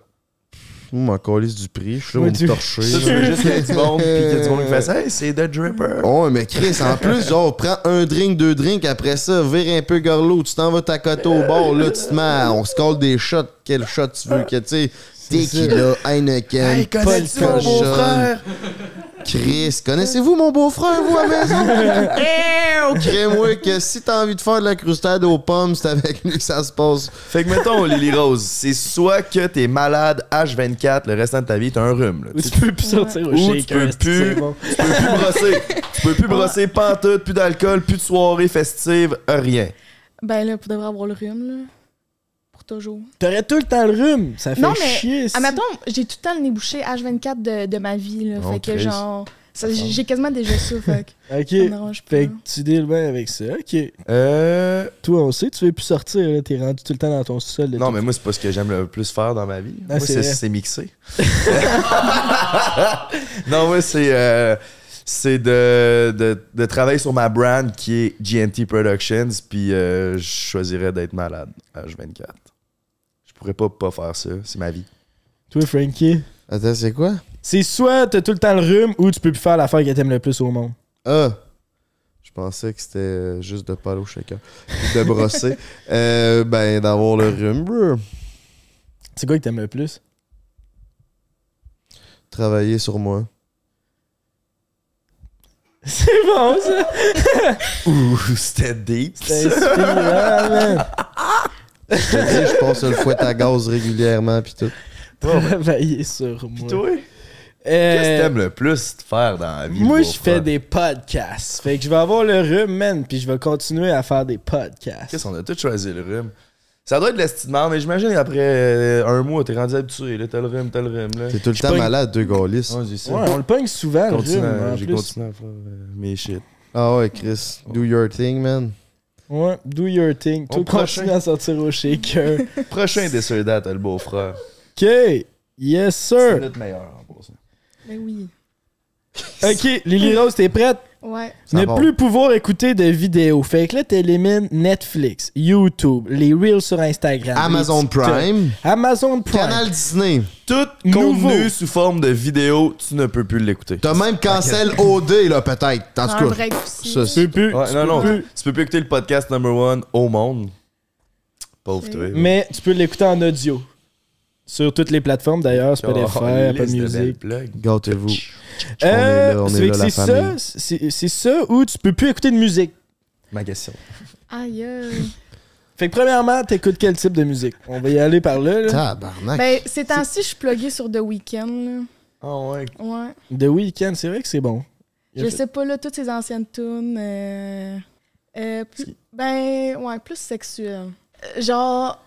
M'en calisse du prix. Je suis là me torcher. Ça, tu veux juste qu'il y ait du monde, puis qu'il y ait du monde qui fasse Hey, c'est The Dripper. Oh, mais Chris, en plus, genre, prends un drink, deux drinks, après ça, vire un peu gorlot, tu t'en vas t'accoter au bord, là, tu te mets, on se colle des shots, quel shot tu veux, que tu sais, tequila, Heineken, Hey, mon Cochon. Chris, connaissez-vous mon beau-frère, vous, à la maison? Eh, Crée-moi que si t'as envie de faire de la crustade aux pommes, c'est avec lui que ça se passe. Fait que mettons, Lily Rose, c'est soit que t'es malade H24 le restant de ta vie, t'as un rhume. Là. Ou tu peux plus sortir au Ou tu peux plus- bon. Tu peux plus brosser. Tu peux plus brosser pantoute, plus d'alcool, plus de soirée festive, rien. Ben là, pour devrait avoir le rhume, là. Toujours. T'aurais tout le temps le rhume. Ça fait Non, mais, chier. Admettons, j'ai tout le temps le nez bouché H24 de, de ma vie, là. Oh, fait que genre. J'ai quasiment déjà ça, fait que ça Ok. pas. Fait que tu deals bien avec ça. Ok. Euh. Toi, on sait, tu veux plus sortir. là. T'es rendu tout le temps dans ton sol. Non, mais moi, c'est pas ce que j'aime le plus faire dans ma vie. Ah, moi, c'est c'est mixer. non, moi, c'est. euh, c'est de, de, de travailler sur ma brand qui est GNT Productions, puis euh, je choisirais d'être malade à H24. Je pourrais pas pas faire ça, c'est ma vie. Toi, Frankie? Attends, c'est quoi? C'est soit t'as tout le temps le rhume ou tu peux plus faire l'affaire que t'aimes le plus au monde. Ah! Je pensais que c'était juste de parler au shaker. De brosser. Euh, ben, d'avoir le rhume, bro. C'est quoi que t'aimes le plus? Travailler sur moi. C'est bon, ça! Ouh, c'était deep. C'est inspirant, man. Je te dis, je passe le fouet à gaz régulièrement pis tout. Travailler sur moi. Toi, Euh, qu'est-ce que t'aimes le plus de faire dans la vie? Moi, je fais des podcasts. Fait que je vais avoir le rhume, man, puis je vais continuer à faire des podcasts. Qu'est-ce qu'on a tous choisi le rhume? Ça doit être l'estimement, mais j'imagine après euh, un mois, t'es rendu habitué. Là, t'as le rhume, t'as le rhume. Là. T'es tout le Je temps pogne- malade, deux. Ouais. Ouais, on le pogne souvent, le Continue rhume, J'ai continué à faire euh, mes shit. Ah ouais, Chris. Do your thing, man. Ouais, do your thing. Prochain. continue à sortir au shaker. Prochain Dessert Date, le beau-frère. OK. Yes, C'est sir. notre meilleur en passant. Ben oui. Ok, Lily Rose, t'es prête? Ouais. Ne plus pouvoir écouter de vidéos. Fait que là, t'élimines Netflix, YouTube, les Reels sur Instagram. Amazon Prime, Amazon Prime. Canal Disney. Tout Nouveau. contenu sous forme de vidéo, tu ne peux plus l'écouter. T'as même cancel OD, là, peut-être. En tout cas. ça, Tu peux plus. Ouais, tu non, peux non, plus. tu peux plus écouter le podcast number one au monde. Pauvre toi. Mais tu peux l'écouter en audio. Sur toutes les plateformes d'ailleurs, Spotify, Oh, Apple liste de Music. plugs. Gâtez-vous. Euh, c'est ça, c'est ça où tu peux plus écouter de musique. Ma question. Aïe. Fait que premièrement, t'écoutes quel type de musique? On va y aller par là. là. Tabarnak. Ben, ces temps-ci, je suis pluguée sur The Weeknd. Ah ouais. là. Ouais. The Weeknd, c'est vrai que c'est bon. Il Je fait- sais pas, là, toutes ces anciennes tunes. euh, euh, plus- ben, ouais, plus sexuelles. Euh, Genre,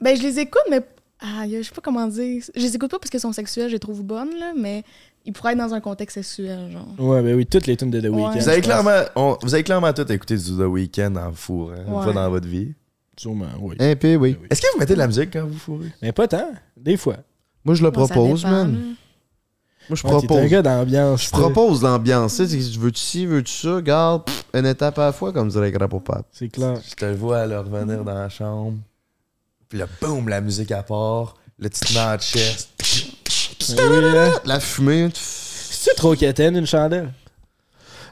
ben, je les écoute, mais. Ah, je sais pas comment dire. Je les écoute pas parce qu'elles sont sexuelles, je les trouve bonnes, là, mais ils pourraient être dans un contexte sexuel, genre. Ouais, ben oui, toutes les tunes de The Ouais. Weeknd. Vous avez, clairement, on- vous avez clairement tout écouté du The Weeknd en four, hein, une Ouais. fois dans votre vie. Sûrement, oui. Un peu, oui. Est-ce que vous mettez de la musique quand vous fourrez? Mais pas tant, des fois. Moi, je le Bon, propose, man. Moi, je Ouais, t'es un propose. gars d'ambiance. Je propose l'ambiance. Tu sais, veux-tu ci, veux-tu ça? Garde, pff, une étape à la fois, comme dirait grand papa. C'est clair. Je te vois à leur revenir dans la chambre. Puis là, boum, la musique à part. Tu te mets en chest. La fumée. C'est-tu trop quétaine, une chandelle?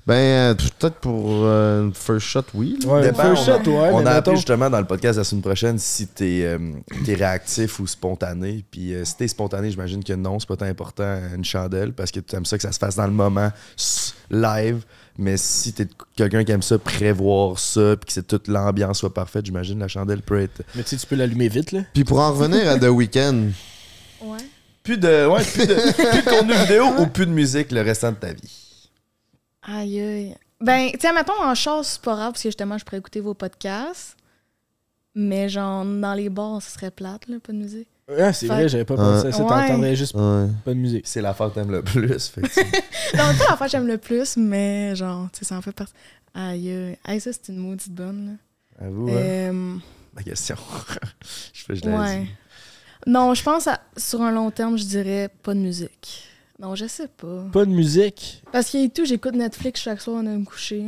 Ben, euh, peut-être pour euh, une first shot, oui. là. Ouais, Dépend, first on, shot, ouais, on mais a appris justement dans le podcast la semaine prochaine si t'es euh, t'es réactif ou spontané. Puis euh, si t'es spontané, j'imagine que non, c'est pas tant important une chandelle parce que tu aimes ça que ça se fasse dans le moment, live. Mais si t'es quelqu'un qui aime ça, prévoir ça, puis que c'est toute l'ambiance soit parfaite, j'imagine la chandelle peut être. Mais tu sais, tu peux l'allumer vite, là. Puis pour en revenir à The Weeknd, Ouais. Plus de, ouais, plus de, plus de contenu vidéo ou plus de musique le restant de ta vie? Aïe, aïe. Ben, tu sais, mettons, en char, c'est pas grave, parce que justement, je pourrais écouter vos podcasts. Mais genre, dans les bars, ce serait plate, là, pas de musique. Ah, c'est Fait- vrai, j'avais pas pensé à ça. Ouais. T'entendrais juste ouais. pas de musique. C'est l'affaire que t'aimes le plus. Fait que tu- Non, c'est pas l'affaire que j'aime le plus, mais genre, tu sais, ça en fait partie. Aïe, aïe. Aïe, ça, c'est une maudite bonne, là. Avoue, hein, Euh, ma question. je fais, je l'ai ouais. dit. Non, je pense à, sur un long terme, je dirais pas de musique. Non, je sais pas. Pas de musique? Parce qu'il y a tout, j'écoute Netflix chaque soir avant de me coucher.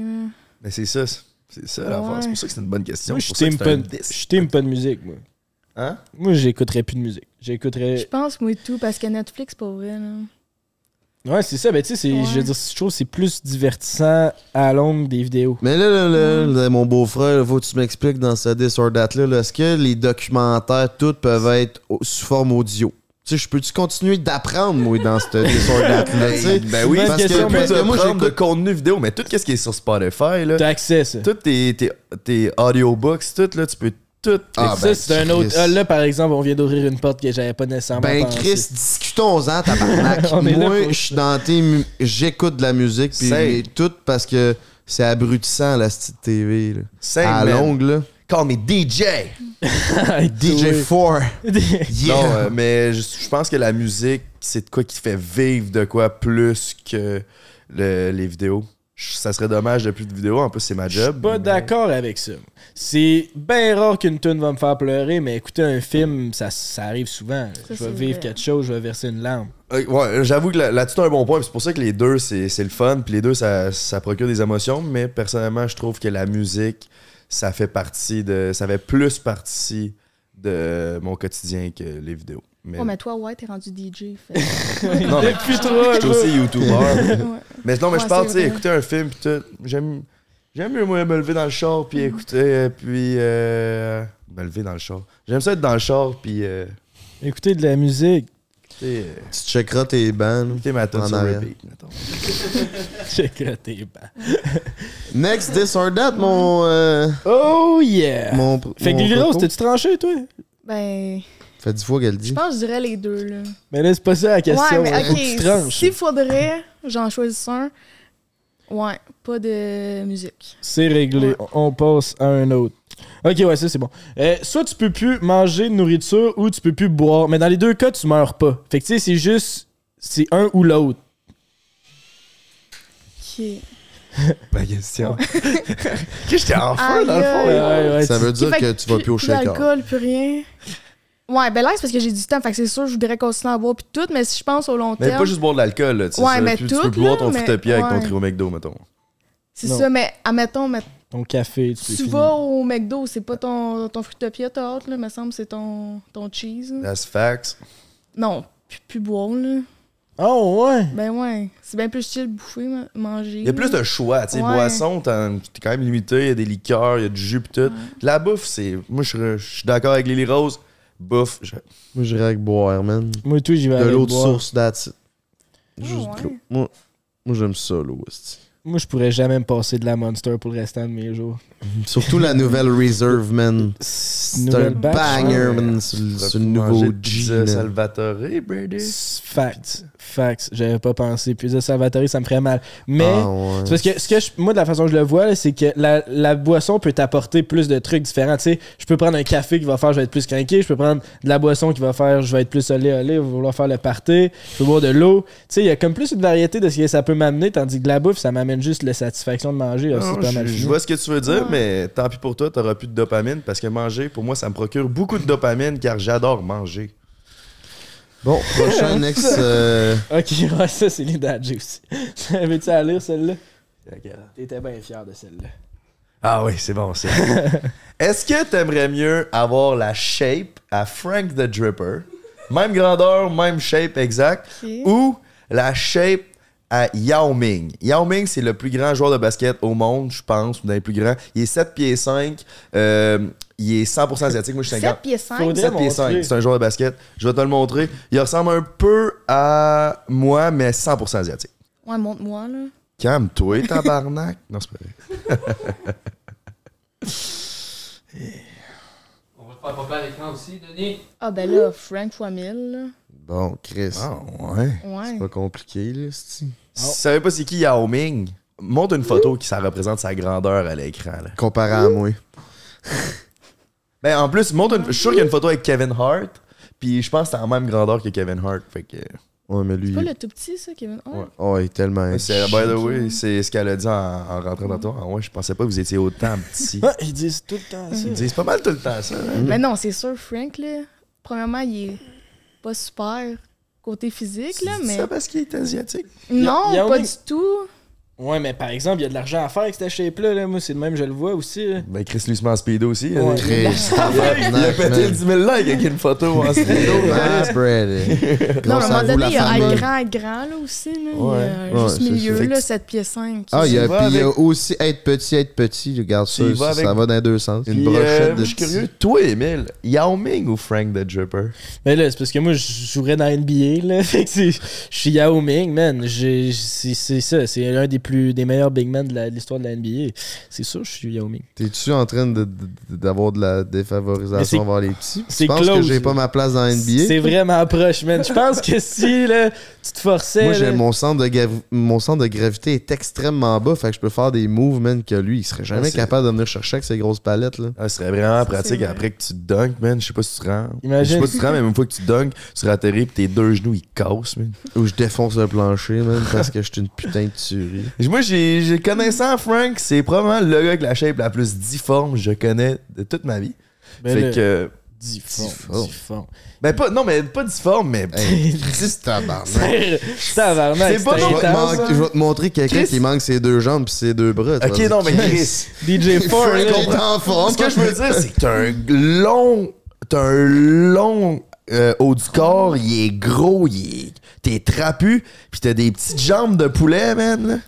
Mais c'est ça. c'est- C'est ça l'affaire. Ouais. C'est pour ça que c'est une bonne question. Moi, je t'aime pas, un je pas de musique, moi. Hein? Moi, j'écouterais plus de musique. Je J'écouterais. pense, moi, et tout, parce que Netflix, pas vrai, là. Ouais, c'est ça. Ben, tu sais, je veux dire, je trouve que c'est plus divertissant à longue des vidéos. Mais là, là, là, là, mon beau-frère, là, faut que tu m'expliques dans ce This or That là, là, est-ce que les documentaires, toutes peuvent être sous forme audio? Tu sais, je peux-tu continuer d'apprendre, moi, dans ce This or That là, tu sais? Ben oui, parce que, mais- de moi, prendre de contenu vidéo, mais tout ce qui est sur Spotify, là, T'as accès, ça. tous tes, tes, tes audiobooks, tout, là, tu peux tout. Ah, ça, ben, c'est un autre. Ah, là, par exemple, on vient d'ouvrir une porte que j'avais pas nécessairement Ben, pensé. Chris, discutons-en, tabarnak. On est là Moi, je suis dans tes... mu- J'écoute de la musique, puis tout parce que c'est abrutissant, la petite TV, là. À longue, là. Call me DJ. DJ4. Yeah. Non, euh, mais je, je pense que la musique, c'est de quoi qui fait vivre de quoi plus que le- les vidéos. Ça serait dommage de plus de vidéos. En plus, c'est ma Je suis job. pas mais- d'accord avec ça. C'est bien rare qu'une tune va me faire pleurer, mais écouter un film, ça, ça arrive souvent. je vais vivre vrai. quelque chose, je vais verser une larme. Euh, ouais, j'avoue que là- là-dessus, t'as un bon point. puis C'est pour ça que les deux, c'est c'est le fun. Puis les deux, ça, ça procure des émotions. Mais personnellement, je trouve que la musique, ça fait partie de. Ça fait plus partie de mon quotidien que les vidéos. Mais, Oh, mais toi, ouais, t'es rendu DJ. Fait... non, mais Depuis trois je suis jours. aussi YouTuber. Ouais. mais non, mais je parle, tu sais, écouter un film, puis tout. J'aime. J'aime mieux, moi, me lever dans le char, puis écouter, euh, puis. euh, me lever dans le char. J'aime ça être dans le char, puis. euh, Écouter de la musique. tu euh, checkeras tes bands. écouter ma tune sur arrière. repeat, mettons. Check tes bancs. Next This or That, mon... euh, Oh yeah! mon fait que coco. t'as-tu tranché, toi? Ben, fait dix fois qu'elle je dit. pense que je dirais les deux, là. Mais là, c'est pas ça la question. ouais, mais ok, s'il faudrait, j'en choisis un. Ouais, pas de musique. C'est réglé. Ouais. On passe à un autre. Ok, ouais, ça c'est bon. Euh, soit tu peux plus manger de nourriture ou tu peux plus boire. Mais dans les deux cas, tu meurs pas. Fait que tu sais, c'est juste. C'est un ou l'autre. Ok. Ma question. que j'étais en feu, dans le fond. Ouais, ouais, Ça veut dire que tu vas plus au Plus shaker. d'alcool, plus rien. Ouais, ben là, c'est parce que j'ai du temps. Fait que c'est sûr, je voudrais continuer à boire puis tout, mais si je pense au long Mais terme. pas juste boire de l'alcool, là. Tu, sais, Ouais, ça, mais tu, tu tout, peux boire ton mais- fruit avec ton trio McDo, mettons. C'est ça, mais admettons, mais Ton café, tu tu vas au McDo, c'est pas ton, ton fruitopia, t'as hâte, là, me semble, c'est ton, ton cheese. là. That's facts. Non, plus, plus boire, là. Oh, ouais? Ben ouais, c'est bien plus chill bouffer, ma- manger. Il y a plus de choix, tu sais. Ouais. Boisson, t'es quand même limité. Il y a des liqueurs, il y a du jus pis tout. La bouffe, c'est. Moi, je suis d'accord avec Lily Rose. Bouffe, je- Moi, j'irais avec boire, man. Moi, tout, j'y vais De avec l'eau de boire. source, that's it. Ah, Juste ouais? de l'eau. Moi, moi j'aime ça, l'eau. Moi, je pourrais jamais me passer de la Monster pour le restant de mes jours. Surtout la nouvelle Reserve, man. C'est un batch, banger, ouais. man. C'est le- nouveau de G, pizza man. Salvatore, Brady? Facts. Facts. J'avais pas pensé. Puis ça, Salvatore, ça me ferait mal. Mais. Ah, ouais. Parce que, ce que je- moi, de la façon que je le vois, c'est que la, la boisson peut t'apporter plus de trucs différents. Tu sais, je peux prendre un café qui va faire je vais être plus craqué. Je peux prendre de la boisson qui va faire je vais être plus olé olé, vouloir faire le party. Je peux boire de l'eau. Tu sais, il y a comme plus une variété de ce que ça peut m'amener, tandis que la bouffe, ça m'amène juste la satisfaction de manger. là, Non, c'est pas mal je, je vois ce que tu veux dire, Ouais. mais tant pis pour toi, t'auras plus de dopamine parce que manger, pour moi, ça me procure beaucoup de dopamine car j'adore manger. Bon, prochain next. euh, Ok, ouais, ça, c'est les dadgers aussi. Veux-tu la lire, celle-là? T'étais bien fier de celle-là. Ah oui, c'est bon, c'est Est-ce que t'aimerais mieux avoir la shape à Frank the Dripper, même grandeur, même shape exact, ou la shape à Yao Ming? Yao Ming, c'est le plus grand joueur de basket au monde, je pense, ou d'un des plus grands. Il est 7 pieds 5, euh, il est 100% asiatique. Moi, je suis 7 50. pieds 5. Faudrait- 7 pieds 5, montrer. c'est un joueur de basket. Je vais te le montrer. Il ressemble un peu à moi, mais 100% asiatique. Ouais, montre-moi, là. Calme-toi, tabarnak. non, c'est pas vrai. On va te faire popper à l'écran aussi, Denis. Ah, ben là, Frank x 1000, là. Bon, Chris. Ah, ouais. Ouais. C'est pas compliqué, là. Si tu savais pas c'est qui Yao Ming, montre une photo qui ça représente sa grandeur à l'écran. là. Comparé à moi. Ben, en plus, montre une... je suis sûr qu'il y a une photo avec Kevin Hart, puis je pense que c'est en même grandeur que Kevin Hart. Fait que. Ouais, mais lui. C'est pas le tout petit, ça, Kevin? Ouais. Ouais. Oh, il est tellement. C'est, by the way, c'est ce qu'elle a dit en, en rentrant dans toi. Ah ouais, je pensais pas que vous étiez autant petit. Ils disent tout le temps ça. Ils disent pas mal tout le temps ça. hein. Mais non, c'est sûr, Frank, là. Premièrement, il est pas super côté physique, là, C'est mais. ça parce qu'il est asiatique. Non, pas du tout. Ouais, mais par exemple, il y a de l'argent à faire avec cette shape-là. Là. Moi, c'est de même, je le vois aussi. là. Ben, Chris lui se met en speedo aussi. Ouais. hein. Chris, Il a, pété le man. 10 000 likes avec une photo en speedo. Ah, Brady. Non, à un moment donné, il y a un grand, grand, là aussi, là. Ouais. Il y a Ouais, juste milieu, là, que- 7 pieds 5. Ah, il y a, Tu vas puis il y a avec- aussi être petit, être petit. Regarde ça, y ça, vas avec- ça va dans les deux sens. Une brochette de Je suis curieux. Toi, Emile, Yao Ming ou Frank the Dripper? Mais là, c'est parce que moi, je jouerais dans NBA. Là. Fait que c'est- je suis Yao Ming, man. C'est ça. C'est l'un des plus des meilleurs big men de la- de l'histoire de la NBA. C'est sûr, je suis Yao Ming. T'es-tu en train de- de- d'avoir de, la défavorisation envers les petits? c'est Tu penses que j'ai pas ma place dans NBA? C'est vraiment proche, man. Je pense que si là, tu te forçais. Moi, j'ai là- mon centre de gravi- mon centre de gravité est extrêmement bas, fait que je peux faire des moves, man, que lui, il serait jamais Ah, capable de venir chercher avec ses grosses palettes, là. Ah, ce serait vraiment pratique vrai. après que tu dunks, man. Je sais pas si tu te rends. Imagine. Je sais pas si tu te rends, mais une fois que tu dunks, tu seras atterri pis tes deux genoux ils cassent, man. Où je défonce le plancher, man, parce que je suis une putain de tuerie. Moi, j'ai j'ai connaissant Frank, c'est probablement le gars avec la shape la plus difforme que je connais de toute ma vie. Ben fait que. difforme, difforme. difforme. Ben, pas, non, mais pas difforme, mais. Hey, dis tabarnak. Tabarnak, C'est pas- c'est Je vais, te intense, manquer- hein. je vais te montrer quelqu'un Chris. qui manque ses deux jambes pis ses deux bras. Ok, non, mais Chris. DJ forme. Ce que je veux dire, c'est que t'as un long. T'as un long euh, haut du corps, il est gros, il est. T'es trapu, pis t'as des petites jambes de poulet, man.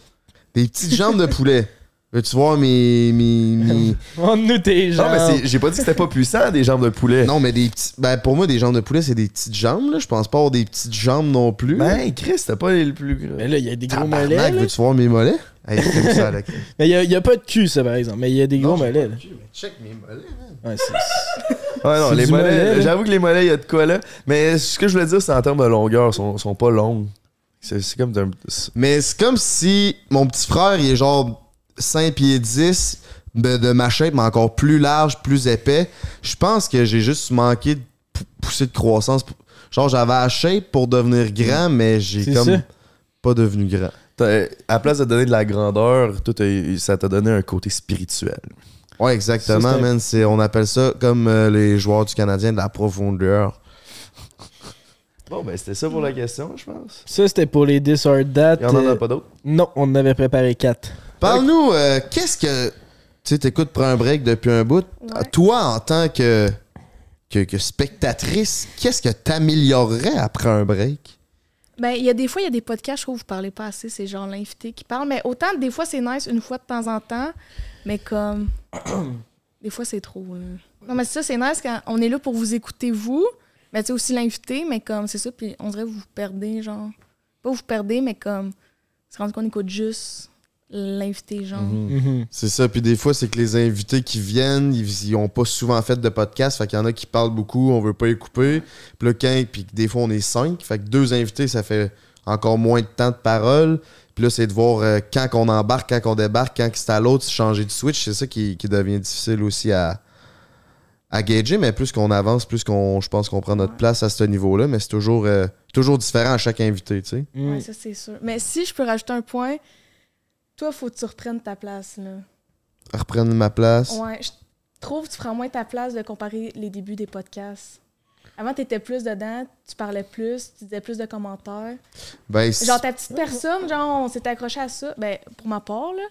Des petites jambes de poulet. Veux-tu voir mes. mes, mes- Montre-nous tes Non, jambes. mais c'est- j'ai pas dit que c'était pas puissant, des jambes de poulet. Non, mais des petits. Ben, pour moi, des jambes de poulet, c'est des petites jambes, là. Je pense pas avoir des petites jambes non plus. Ben, Chris, t'as pas les le plus gros. Mais là, il y a des gros Tabarnak, mollets. là. veux-tu voir mes mollets? Hey, ça. Mais il y a, il y a pas de cul, ça, par exemple. Mais il y a des gros mollets. là. Check mes mollets. Ouais, c'est- Ouais, non, C'est les du mollets, mollet, là. j'avoue que les mollets, il y a de quoi là. Mais ce que je voulais dire, c'est en termes de longueur, ils sont, sont pas longues. C'est comme Mais c'est comme si mon petit frère, il est genre 5 pieds 10 de, de ma shape, mais encore plus large, plus épais. Je pense que j'ai juste manqué de pou- pousser de croissance. Genre, j'avais la shape pour devenir grand, mais j'ai comme ça. pas devenu grand. À la place de donner de la grandeur, tout a- ça t'a donné un côté spirituel. Ouais, exactement, Ça, man. On appelle ça, comme euh, les joueurs du Canadien, de la profondeur. Bon, ben c'était ça pour la question, je pense. Ça, c'était pour les This or That. Il y en, en Euh, a pas d'autres? Non, on en avait préparé quatre. Parle-nous, euh, qu'est-ce que. Tu sais, t'écoutes pour un break depuis un bout. Ouais. Toi, en tant que, que, que spectatrice, qu'est-ce que t'améliorerais après un break? Ben, il y a des fois, il y a des podcasts, je trouve, vous parlez pas assez, c'est genre l'invité qui parle. Mais autant, des fois, c'est nice une fois de temps en temps, mais comme. des fois, c'est trop. là. Non, mais ça, c'est nice quand on est là pour vous écouter, vous, mais tu sais, aussi l'invité, mais comme, c'est ça, puis on dirait que vous vous perdez, genre. Pas vous perdez, mais comme. C'est rendu qu'on écoute juste l'invité, genre. Mhm. C'est ça, puis des fois, c'est que les invités qui viennent, ils, ils ont pas souvent fait de podcast, fait qu'il y en a qui parlent beaucoup, on veut pas les couper. Puis là, quand, puis des fois, on est cinq, fait que deux invités, ça fait encore moins de temps de parole. Puis là, c'est de voir euh, quand qu'on embarque, quand qu'on débarque, quand c'est à l'autre, changer de switch. C'est ça qui, qui devient difficile aussi à, à gager, mais plus qu'on avance, plus qu'on, je pense qu'on prend notre place à ce niveau-là, mais c'est toujours, euh, toujours différent à chaque invité, tu sais. Mm. Ouais, ça, c'est sûr. Mais si je peux rajouter un point, toi, faut que tu reprennes ta place, là. Reprendre ma place. Ouais, je trouve que tu prends moins ta place de comparer les débuts des podcasts. Avant, tu étais plus dedans, tu parlais plus, tu disais plus de commentaires. Ben, Genre, ta petite personne, genre, on s'était accroché à ça, ben, pour ma part, là.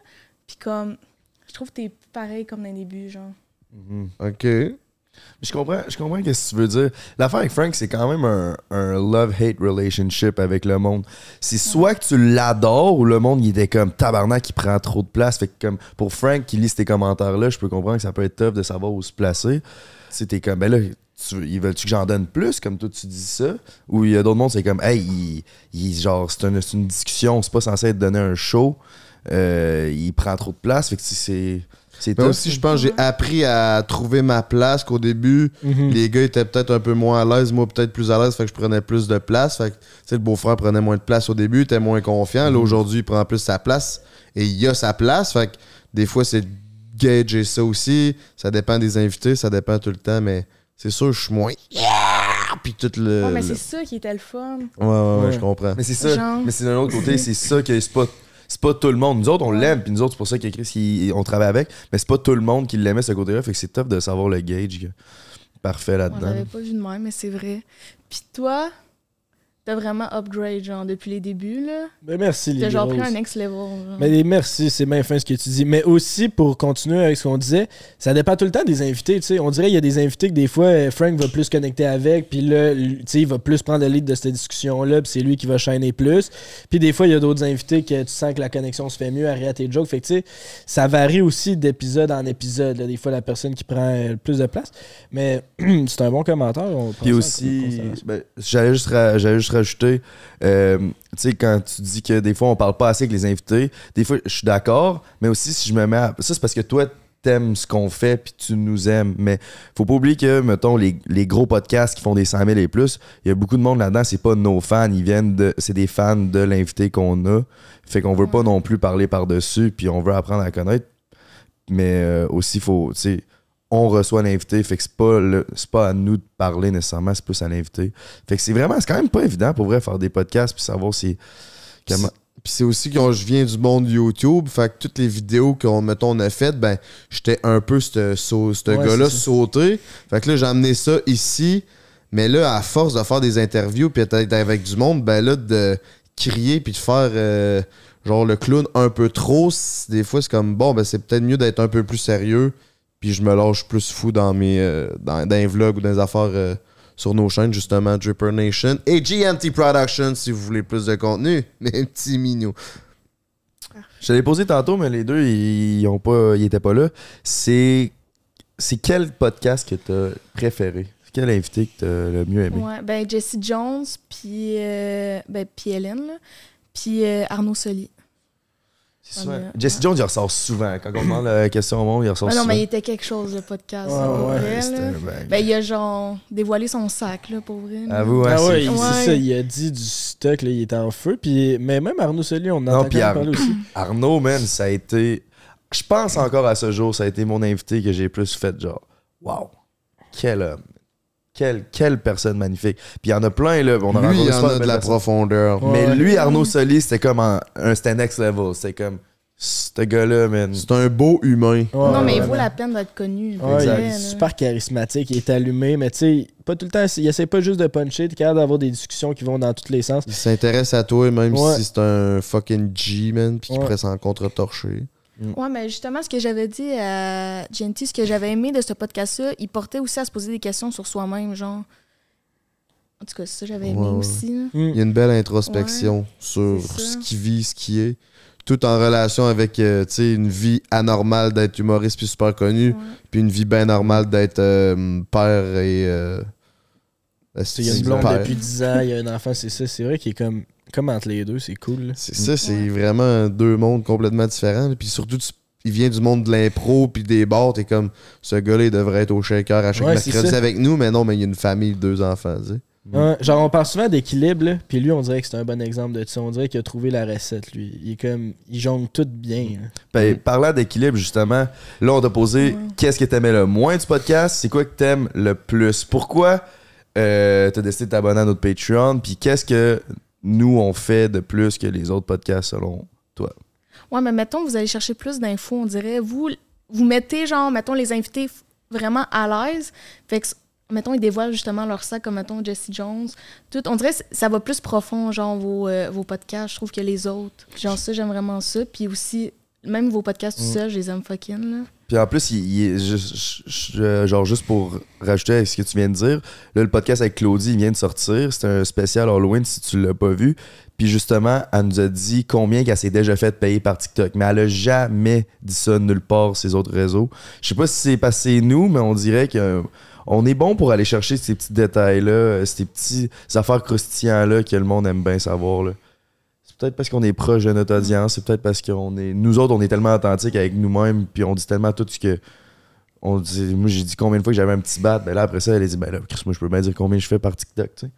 Puis comme, je trouve que t'es pareil comme dans les débuts, genre. OK. Je comprends, je comprends ce que tu veux dire. L'affaire avec Frank, c'est quand même un, un love-hate relationship avec le monde. C'est soit que tu l'adores ou le monde, il était comme tabarnak qui prend trop de place. Fait que comme pour Frank qui lit ces commentaires-là, je peux comprendre que ça peut être tough de savoir où se placer. C'était comme, ben là, tu, ils veulent-tu que j'en donne plus, comme toi tu dis ça? Ou il y a d'autres mondes, c'est comme, hey, il, il- genre, c'est une, c'est une discussion, c'est pas censé être donné un show. Euh, il prend trop de place. Fait que c'est. C'est Mais aussi, je pense que j'ai appris à trouver ma place qu'au début, Mhm. les gars étaient peut-être un peu moins à l'aise, moi peut-être plus à l'aise, fait que je prenais plus de place. Fait que, tu sais, le beau-frère prenait moins de place au début, était moins confiant. Là, aujourd'hui, il prend plus sa place et il a sa place. Fait que des fois, c'est gager ça aussi. Ça dépend des invités, ça dépend tout le temps, mais c'est sûr, je suis moins. Yeah! Puis tout le. Ouais, mais le- c'est ça qui était le fun. Ouais, ouais, ouais, Ouais. je comprends. Mais c'est ça. Genre. Mais c'est d'un autre côté, c'est ça que c'est pas. C'est pas tout le monde. Nous autres, on l'aime, puis nous autres, c'est pour ça que Chris, il- on travaille avec. Mais c'est pas tout le monde qui l'aimait, ce côté-là. Fait que c'est tough de savoir le gauge parfait On là-dedans. l'avait pas vu de même, mais c'est vrai. Puis toi, t'as vraiment upgrade, genre, depuis les débuts, là? Ben, merci, les T'as genre pris un next level, genre. Mais merci, c'est bien fin ce que tu dis. Mais aussi, pour continuer avec ce qu'on disait, ça dépend tout le temps des invités. tu sais. On dirait qu'il y a des invités que des fois, euh, Frank va plus connecter avec, puis là, tu sais, il va plus prendre le lead de cette discussion-là, puis c'est lui qui va shiner plus. Puis des fois, il y a d'autres invités que tu sens que la connexion se fait mieux à rire à tes jokes. Fait que, tu sais, ça varie aussi d'épisode en épisode. là. Des fois, la personne qui prend euh, le plus de place. Mais c'est un bon commentaire. on Puis aussi, ben, j'allais juste, ra- j'allais juste rajouter, euh, tu sais, quand tu dis que des fois on parle pas assez avec les invités, des fois je suis d'accord, mais aussi si je me mets à. Ça, c'est parce que toi, t'aimes ce qu'on fait puis tu nous aimes. Mais faut pas oublier que, mettons, les, les gros podcasts qui font des 100 000 et plus, il y a beaucoup de monde là-dedans, c'est pas nos fans, ils viennent de. C'est des fans de l'invité qu'on a. Fait qu'on veut pas non plus parler par-dessus, puis on veut apprendre à connaître. Mais euh, aussi, faut, tu sais, on reçoit l'invité, fait que c'est pas, le- c'est pas à nous de parler nécessairement, c'est plus à l'invité. Fait que c'est vraiment, c'est quand même pas évident pour vrai faire des podcasts puis savoir si. Comment... Puis c'est aussi que je viens du monde YouTube, fait que toutes les vidéos qu'on mettons on a faites, ben j'étais un peu ce ce Ouais, gars-là sauté. Fait que là j'ai amené ça ici, mais là à force de faire des interviews puis d'être avec du monde, ben là de crier puis de faire euh, genre le clown un peu trop, des fois c'est comme bon ben c'est peut-être mieux d'être un peu plus sérieux puis je me lâche plus fou dans mes euh, dans, dans les vlogs ou dans les affaires euh, sur nos chaînes, justement, Dripper Nation et GMT Productions si vous voulez plus de contenu. Mais petit minou. Je te l'ai posé tantôt, mais les deux, ils, ont pas, ils étaient pas là. C'est. C'est quel podcast que t'as préféré? Quel invité que t'as le mieux aimé? Ouais, ben Jesse Jones, puis euh, ben, puis Hélène, là. puis euh, Arnaud Soli. C'est Ouais. Jesse Jones, il ressort souvent. Quand on demande la question au monde, il ressort Ah non, souvent. mais il était quelque chose, le podcast. Ouais, pour ouais, vrai, là. Ben, il a genre dévoilé son sac, là, pour vrai. Avoue, hein, Ah ouais, c'est- Ouais. ça, il a dit du stock, là, il était en feu. Puis, mais même Arnaud Soli, on en Non, même Ar- parler aussi. Arnaud, man, ça a été. Je pense encore à ce jour, ça a été mon invité que j'ai plus fait, genre, waouh, quel homme. Quelle, quelle personne magnifique. Puis il y en a plein, là. On a Lui, il y en a de la profondeur. Ouais. Mais lui, Arnaud Soli, c'était comme en- un c'était next level. C'était comme Ce gars-là, man. C'est un beau humain. Ouais, non, mais il vaut la peine d'être connu. Ouais, Exact. il est super charismatique, il est allumé, mais tu sais, pas tout le temps, il essaie pas juste de puncher, t'es capable d'avoir des discussions qui vont dans tous les sens. Il s'intéresse à toi, même Ouais. si c'est un fucking G, man, puis qu'il Ouais. pourrait s'en contre-torcher. Ouais, mais justement, ce que j'avais dit à Genty, ce que j'avais aimé de ce podcast-là, il portait aussi à se poser des questions sur soi-même, genre. En tout cas, c'est ça que j'avais aimé Ouais, ouais. aussi. là. Hmm. Il y a une belle introspection sur ce qu'il vit, ce qui est. Tout en relation avec euh, tu sais, une vie anormale d'être humoriste puis super connu, Ouais. puis une vie bien normale d'être euh, père et. euh, Il y a une blonde père? depuis 10 ans, il y a un enfant, c'est ça. C'est vrai qu'il est comme, comme entre les deux, c'est cool. C'est ça, c'est vraiment deux mondes complètement différents. Puis surtout, tu- il vient du monde de l'impro puis des bars. T'es comme, ce gars-là, il devrait être au shaker à chaque Ouais, c'est mercredi avec nous, mais non, mais il y a une famille, deux enfants. tu sais. Ouais, genre, on parle souvent d'équilibre, puis lui, on dirait que c'est un bon exemple de ça. On dirait qu'il a trouvé la recette, lui. Il est comme, il jongle tout bien. là. Ben, parlant d'équilibre, justement, là, on t'a posé Ouais. qu'est-ce que t'aimais le moins du podcast, c'est quoi que t'aimes le plus? Pourquoi euh, t'as décidé de t'abonner à notre Patreon? Puis qu'est-ce que nous, on fait de plus que les autres podcasts selon toi? Ouais, mais mettons, vous allez chercher plus d'infos, on dirait. Vous, vous mettez, genre, mettons, les invités vraiment à l'aise. Fait que, mettons, ils dévoilent justement leur sac, comme, mettons, Jesse Jones. Tout, on dirait ça va plus profond, genre, vos, euh, vos podcasts, je trouve, que les autres. Genre, ça, j'aime vraiment ça. Puis aussi, même vos podcasts tout Mm. seuls, je les aime fucking, là. Puis en plus, il, il ju- genre juste pour rajouter à ce que tu viens de dire, là, le podcast avec Claudie, il vient de sortir. C'est un spécial Halloween si tu l'as pas vu. Puis justement, elle nous a dit combien qu'elle s'est déjà fait payer par TikTok. Mais elle a jamais dit ça nulle part ses autres réseaux. Je sais pas si c'est passé nous, mais on dirait que euh, on est bon pour aller chercher ces petits détails-là, euh, ces petits affaires croustillants-là que le monde aime bien savoir. là. C'est peut-être parce qu'on est proche de notre audience, c'est peut-être parce qu'on est. Nous autres, on est tellement authentiques avec nous-mêmes, puis on dit tellement tout ce que. On dit, moi, j'ai dit combien de fois que j'avais un petit bat, ben là, après ça, elle a dit, ben là, Chris, moi, je peux bien dire combien je fais par TikTok, tu sais.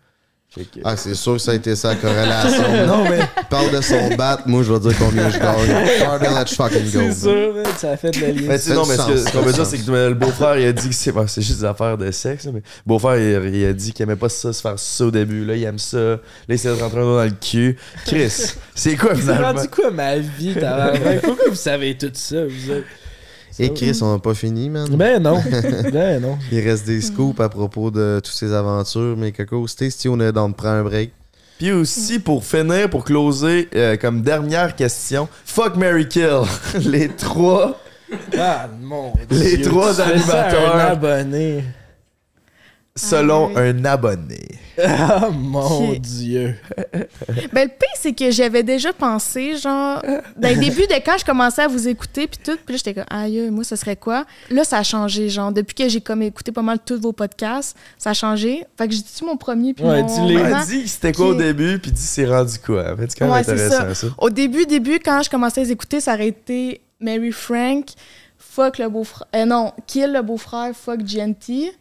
Que- Ah, c'est sûr que ça a été la corrélation. non, mais. Il parle de son bat, moi, je vais dire combien je gagne. Pardon, let's fucking go. C'est sûr, man, ça a fait le lien. Mais tu sais, fait non, mais ce sens, ce qu'on veut dire, c'est que le beau-frère, il a dit que c'est bon, c'est juste des affaires de sexe, mais le beau-frère, il, il a dit qu'il aimait pas ça, se faire ça au début. Là, il aime ça. Là, il de un doigt dans le cul. Chris, c'est quoi C'est finalement? rendu quoi ma vie, tabarnak? Pourquoi vous savez tout ça, vous autres? Et Chris, on n'a pas fini, man. Ben non. Ben non. Il reste des scoops à propos de toutes ces aventures, mais Coco, c'était si on est dans de prendre un break. Puis aussi, pour finir, pour closer, euh, comme dernière question, fuck Mary Kill. Les trois. Ah, mon Les Dieu, trois animateurs. Un abonné. Selon Ah un abonné. Ah, mon. Dieu. Ben, le pire, c'est que j'avais déjà pensé, genre, dans le début de quand je commençais à vous écouter, puis tout, puis là, j'étais comme, aïe, moi, ce serait quoi? Là, ça a changé, genre, depuis que j'ai comme écouté pas mal tous vos podcasts, ça a changé. Fait que j'ai dit mon premier, puis Ouais, mon. Elle dit c'était quoi au début, puis dit c'est rendu quoi? En fait, c'est quand même Ouais, c'est intéressant ça. Au début, début, quand je commençais à les écouter, ça aurait été Mary Frank, fuck le beau-frère, euh, non, kill le beau-frère, fuck GNT.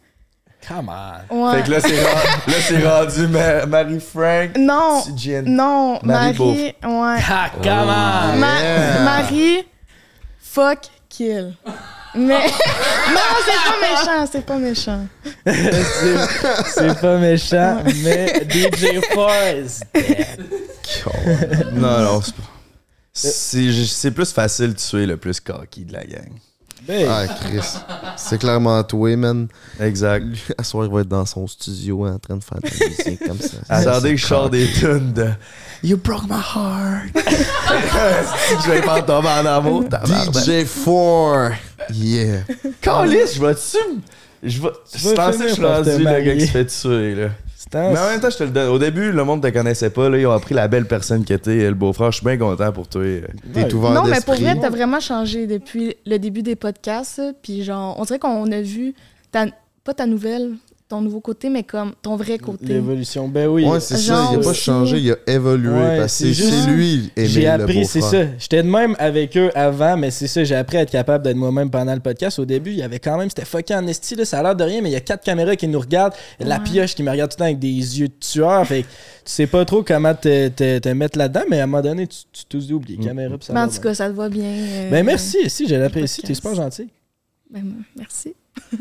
Come on. Ouais. Fait que là, c'est rendu, là, c'est rendu Ma- Marie-Frank. non, Jen. non, Marie Marie, ouais. Ah, come on. Ma- Yeah. Marie, fuck, kill. Mais non, c'est pas méchant, c'est pas méchant. C'est- pas méchant, mais DJ Force. Non, non, c'est pas. C'est c'est plus facile de tuer le plus cocky de la gang. Ben, Ah, Chris. C'est clairement toi, man. Exact. Lui, à soir, il va être dans son studio en train de faire de la musique comme ça. Attendez que je sors des tunes de You broke my heart. je vais pas tomber en amour. tabarnak. DJ4. Yeah. Calisse, je vais-tu. Je vais. Je pensais que je suis rendu le gars marier. qui se fait tuer, là. Mais en même temps, je te le donne. Au début, le monde te connaissait pas. Là, ils ont appris la belle personne que t'es, le beau-frère. Je suis bien content pour toi. euh. T'es Ouais. ouvert non, mais pour vrai, t'as vraiment changé depuis le début des podcasts. Puis genre, on dirait qu'on a vu, ta, pas ta nouvelle, ton nouveau côté, mais comme ton vrai côté. L'évolution, ben oui. Ouais, c'est ça. Il a pas changé, il a évolué. Ouais, parce que c'est lui, J'ai appris, c'est ça. J'étais de même avec eux avant, mais c'est ça, j'ai appris à être capable d'être moi-même pendant le podcast. Au début, il y avait quand même, c'était fucké en esti, là, ça a l'air de rien, mais il y a quatre caméras qui nous regardent. La pioche qui me regarde tout le temps avec des yeux de tueur. Fait que tu sais pas trop comment te, te- te mettre là-dedans, mais à un moment donné, tu, tu tous oublies les caméras. puis ça Mais en tout cas, ça te va bien. euh, Ben merci, si, je l'apprécie, t'es super gentil. ben, merci.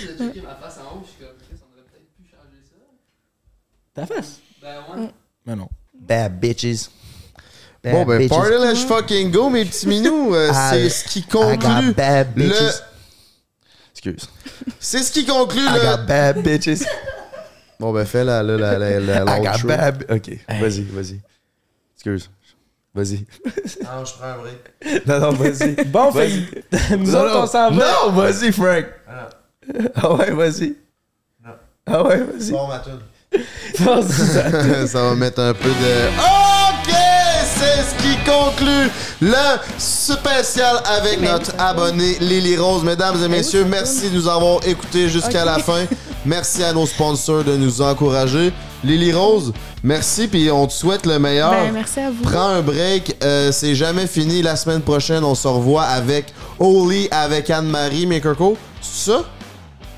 J'ai checké ma face en haut, je suis comme, Chris, on aurait peut-être pu changer ça. Ta face? Ben ouais. Ben non. Bad bitches. Bon, ben, bitches. party let's fucking go, mes petits minous. Euh, Ah, c'est ce qui I got conclut bad le. bitches. Excuse. C'est ce qui conclut I le. got bad bitches. Bon, ben, fais la, la, la, la, la, I got bad. Ok, vas-y, vas-y. Excuse. Vas-y. Ah, je prends un break. Non, non, vas-y. Bon, Vas-y. nous Non, autres, non. on s'en va. Non, vas-y, Frank. Ah ouais, vas-y. Ah ouais, vas-y. Bon, ma ça- va mettre un peu de. OK! C'est ce qui conclut le spécial avec notre abonné Lily Rose. Mesdames et messieurs, merci de nous avoir écoutés jusqu'à la fin. Merci à nos sponsors de nous encourager. Lily Rose, merci, puis on te souhaite le meilleur. Ben, merci à vous. Prends un break, euh, c'est jamais fini. La semaine prochaine, on se revoit avec Oli, avec Anne-Marie, mais Coco, c'est ça?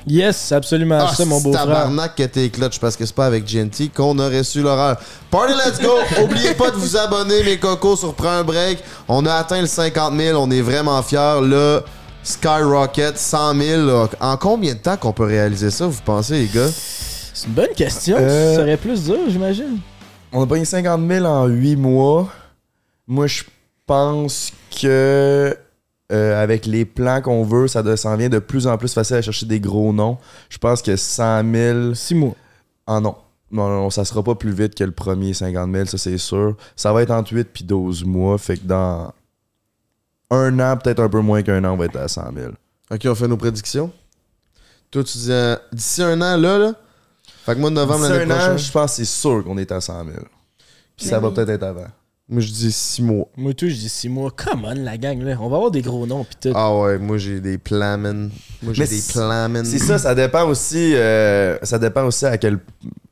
Yes, absolument Ah, ça, mon c'est beau-frère. tabarnak que t'es clutch parce que c'est pas avec GNT qu'on aurait su l'horreur. Party Let's Go! Oubliez pas de vous abonner, mes cocos, sur Prends un break. On a atteint le 50 000, on est vraiment fiers. Là, Skyrocket, 100 000. là. En combien de temps qu'on peut réaliser ça, vous pensez, les gars? C'est une bonne question. Euh, Ça serait plus dur, j'imagine. On a payé 50 000 en 8 mois. Moi, je pense que euh, avec les plans qu'on veut, ça s'en vient de plus en plus facile à chercher des gros noms. Je pense que 100 000... Six mois. Ah non. Non, non, non, ça sera pas plus vite que le premier 50 000, ça c'est sûr. Ça va être entre 8 puis 12 mois. Fait que dans un an, peut-être un peu moins qu'un an, on va être à 100 000. Ok, on fait nos prédictions. Toi, tu dis euh, d'ici un an, là, là. Fait que mois de novembre D'ici l'année un an, prochaine. je pense que c'est sûr qu'on est à 100 000. Puis ça va peut-être être avant. Moi, je dis 6 mois. Moi, tout, je dis six mois. Come on, la gang, là. On va avoir des gros noms, pis tout. Ah ouais, moi, j'ai des plans, man. Moi, j'ai des plans, man. C'est ça, ça dépend aussi. euh, ça dépend aussi à quel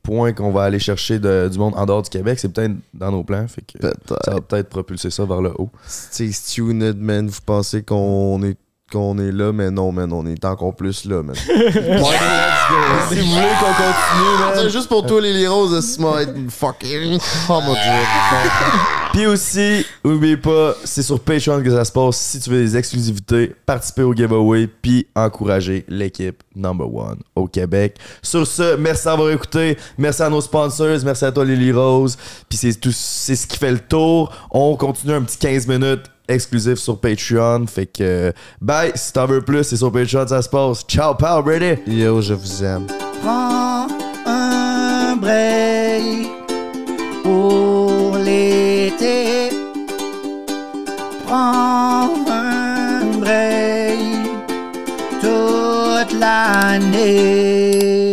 point qu'on va aller chercher de- du monde en dehors du Québec. C'est peut-être dans nos plans. Fait que ça va peut-être propulser ça vers le haut. C'est tuned, man. Vous pensez qu'on est, qu'on est là, mais non, man. On est encore plus là, man. si vous voulez qu'on continue, C'est juste pour toi, les roses, ce m'a être fucking. Oh mon dieu. Puis aussi, n'oubliez pas, c'est sur Patreon que ça se passe. Si tu veux des exclusivités, participer au giveaway, puis encourager l'équipe number one au Québec. Sur ce, merci d'avoir écouté. Merci à nos sponsors. Merci à toi, Lily Rose. Puis c'est tout, c'est ce qui fait le tour. On continue un petit 15 minutes exclusif sur Patreon. Fait que, bye. Si t'en veux plus, c'est sur Patreon, ça se passe. Ciao, pal, Brady. Yo, je vous aime. Prends un break pour l'été. Prends un break toute l'année.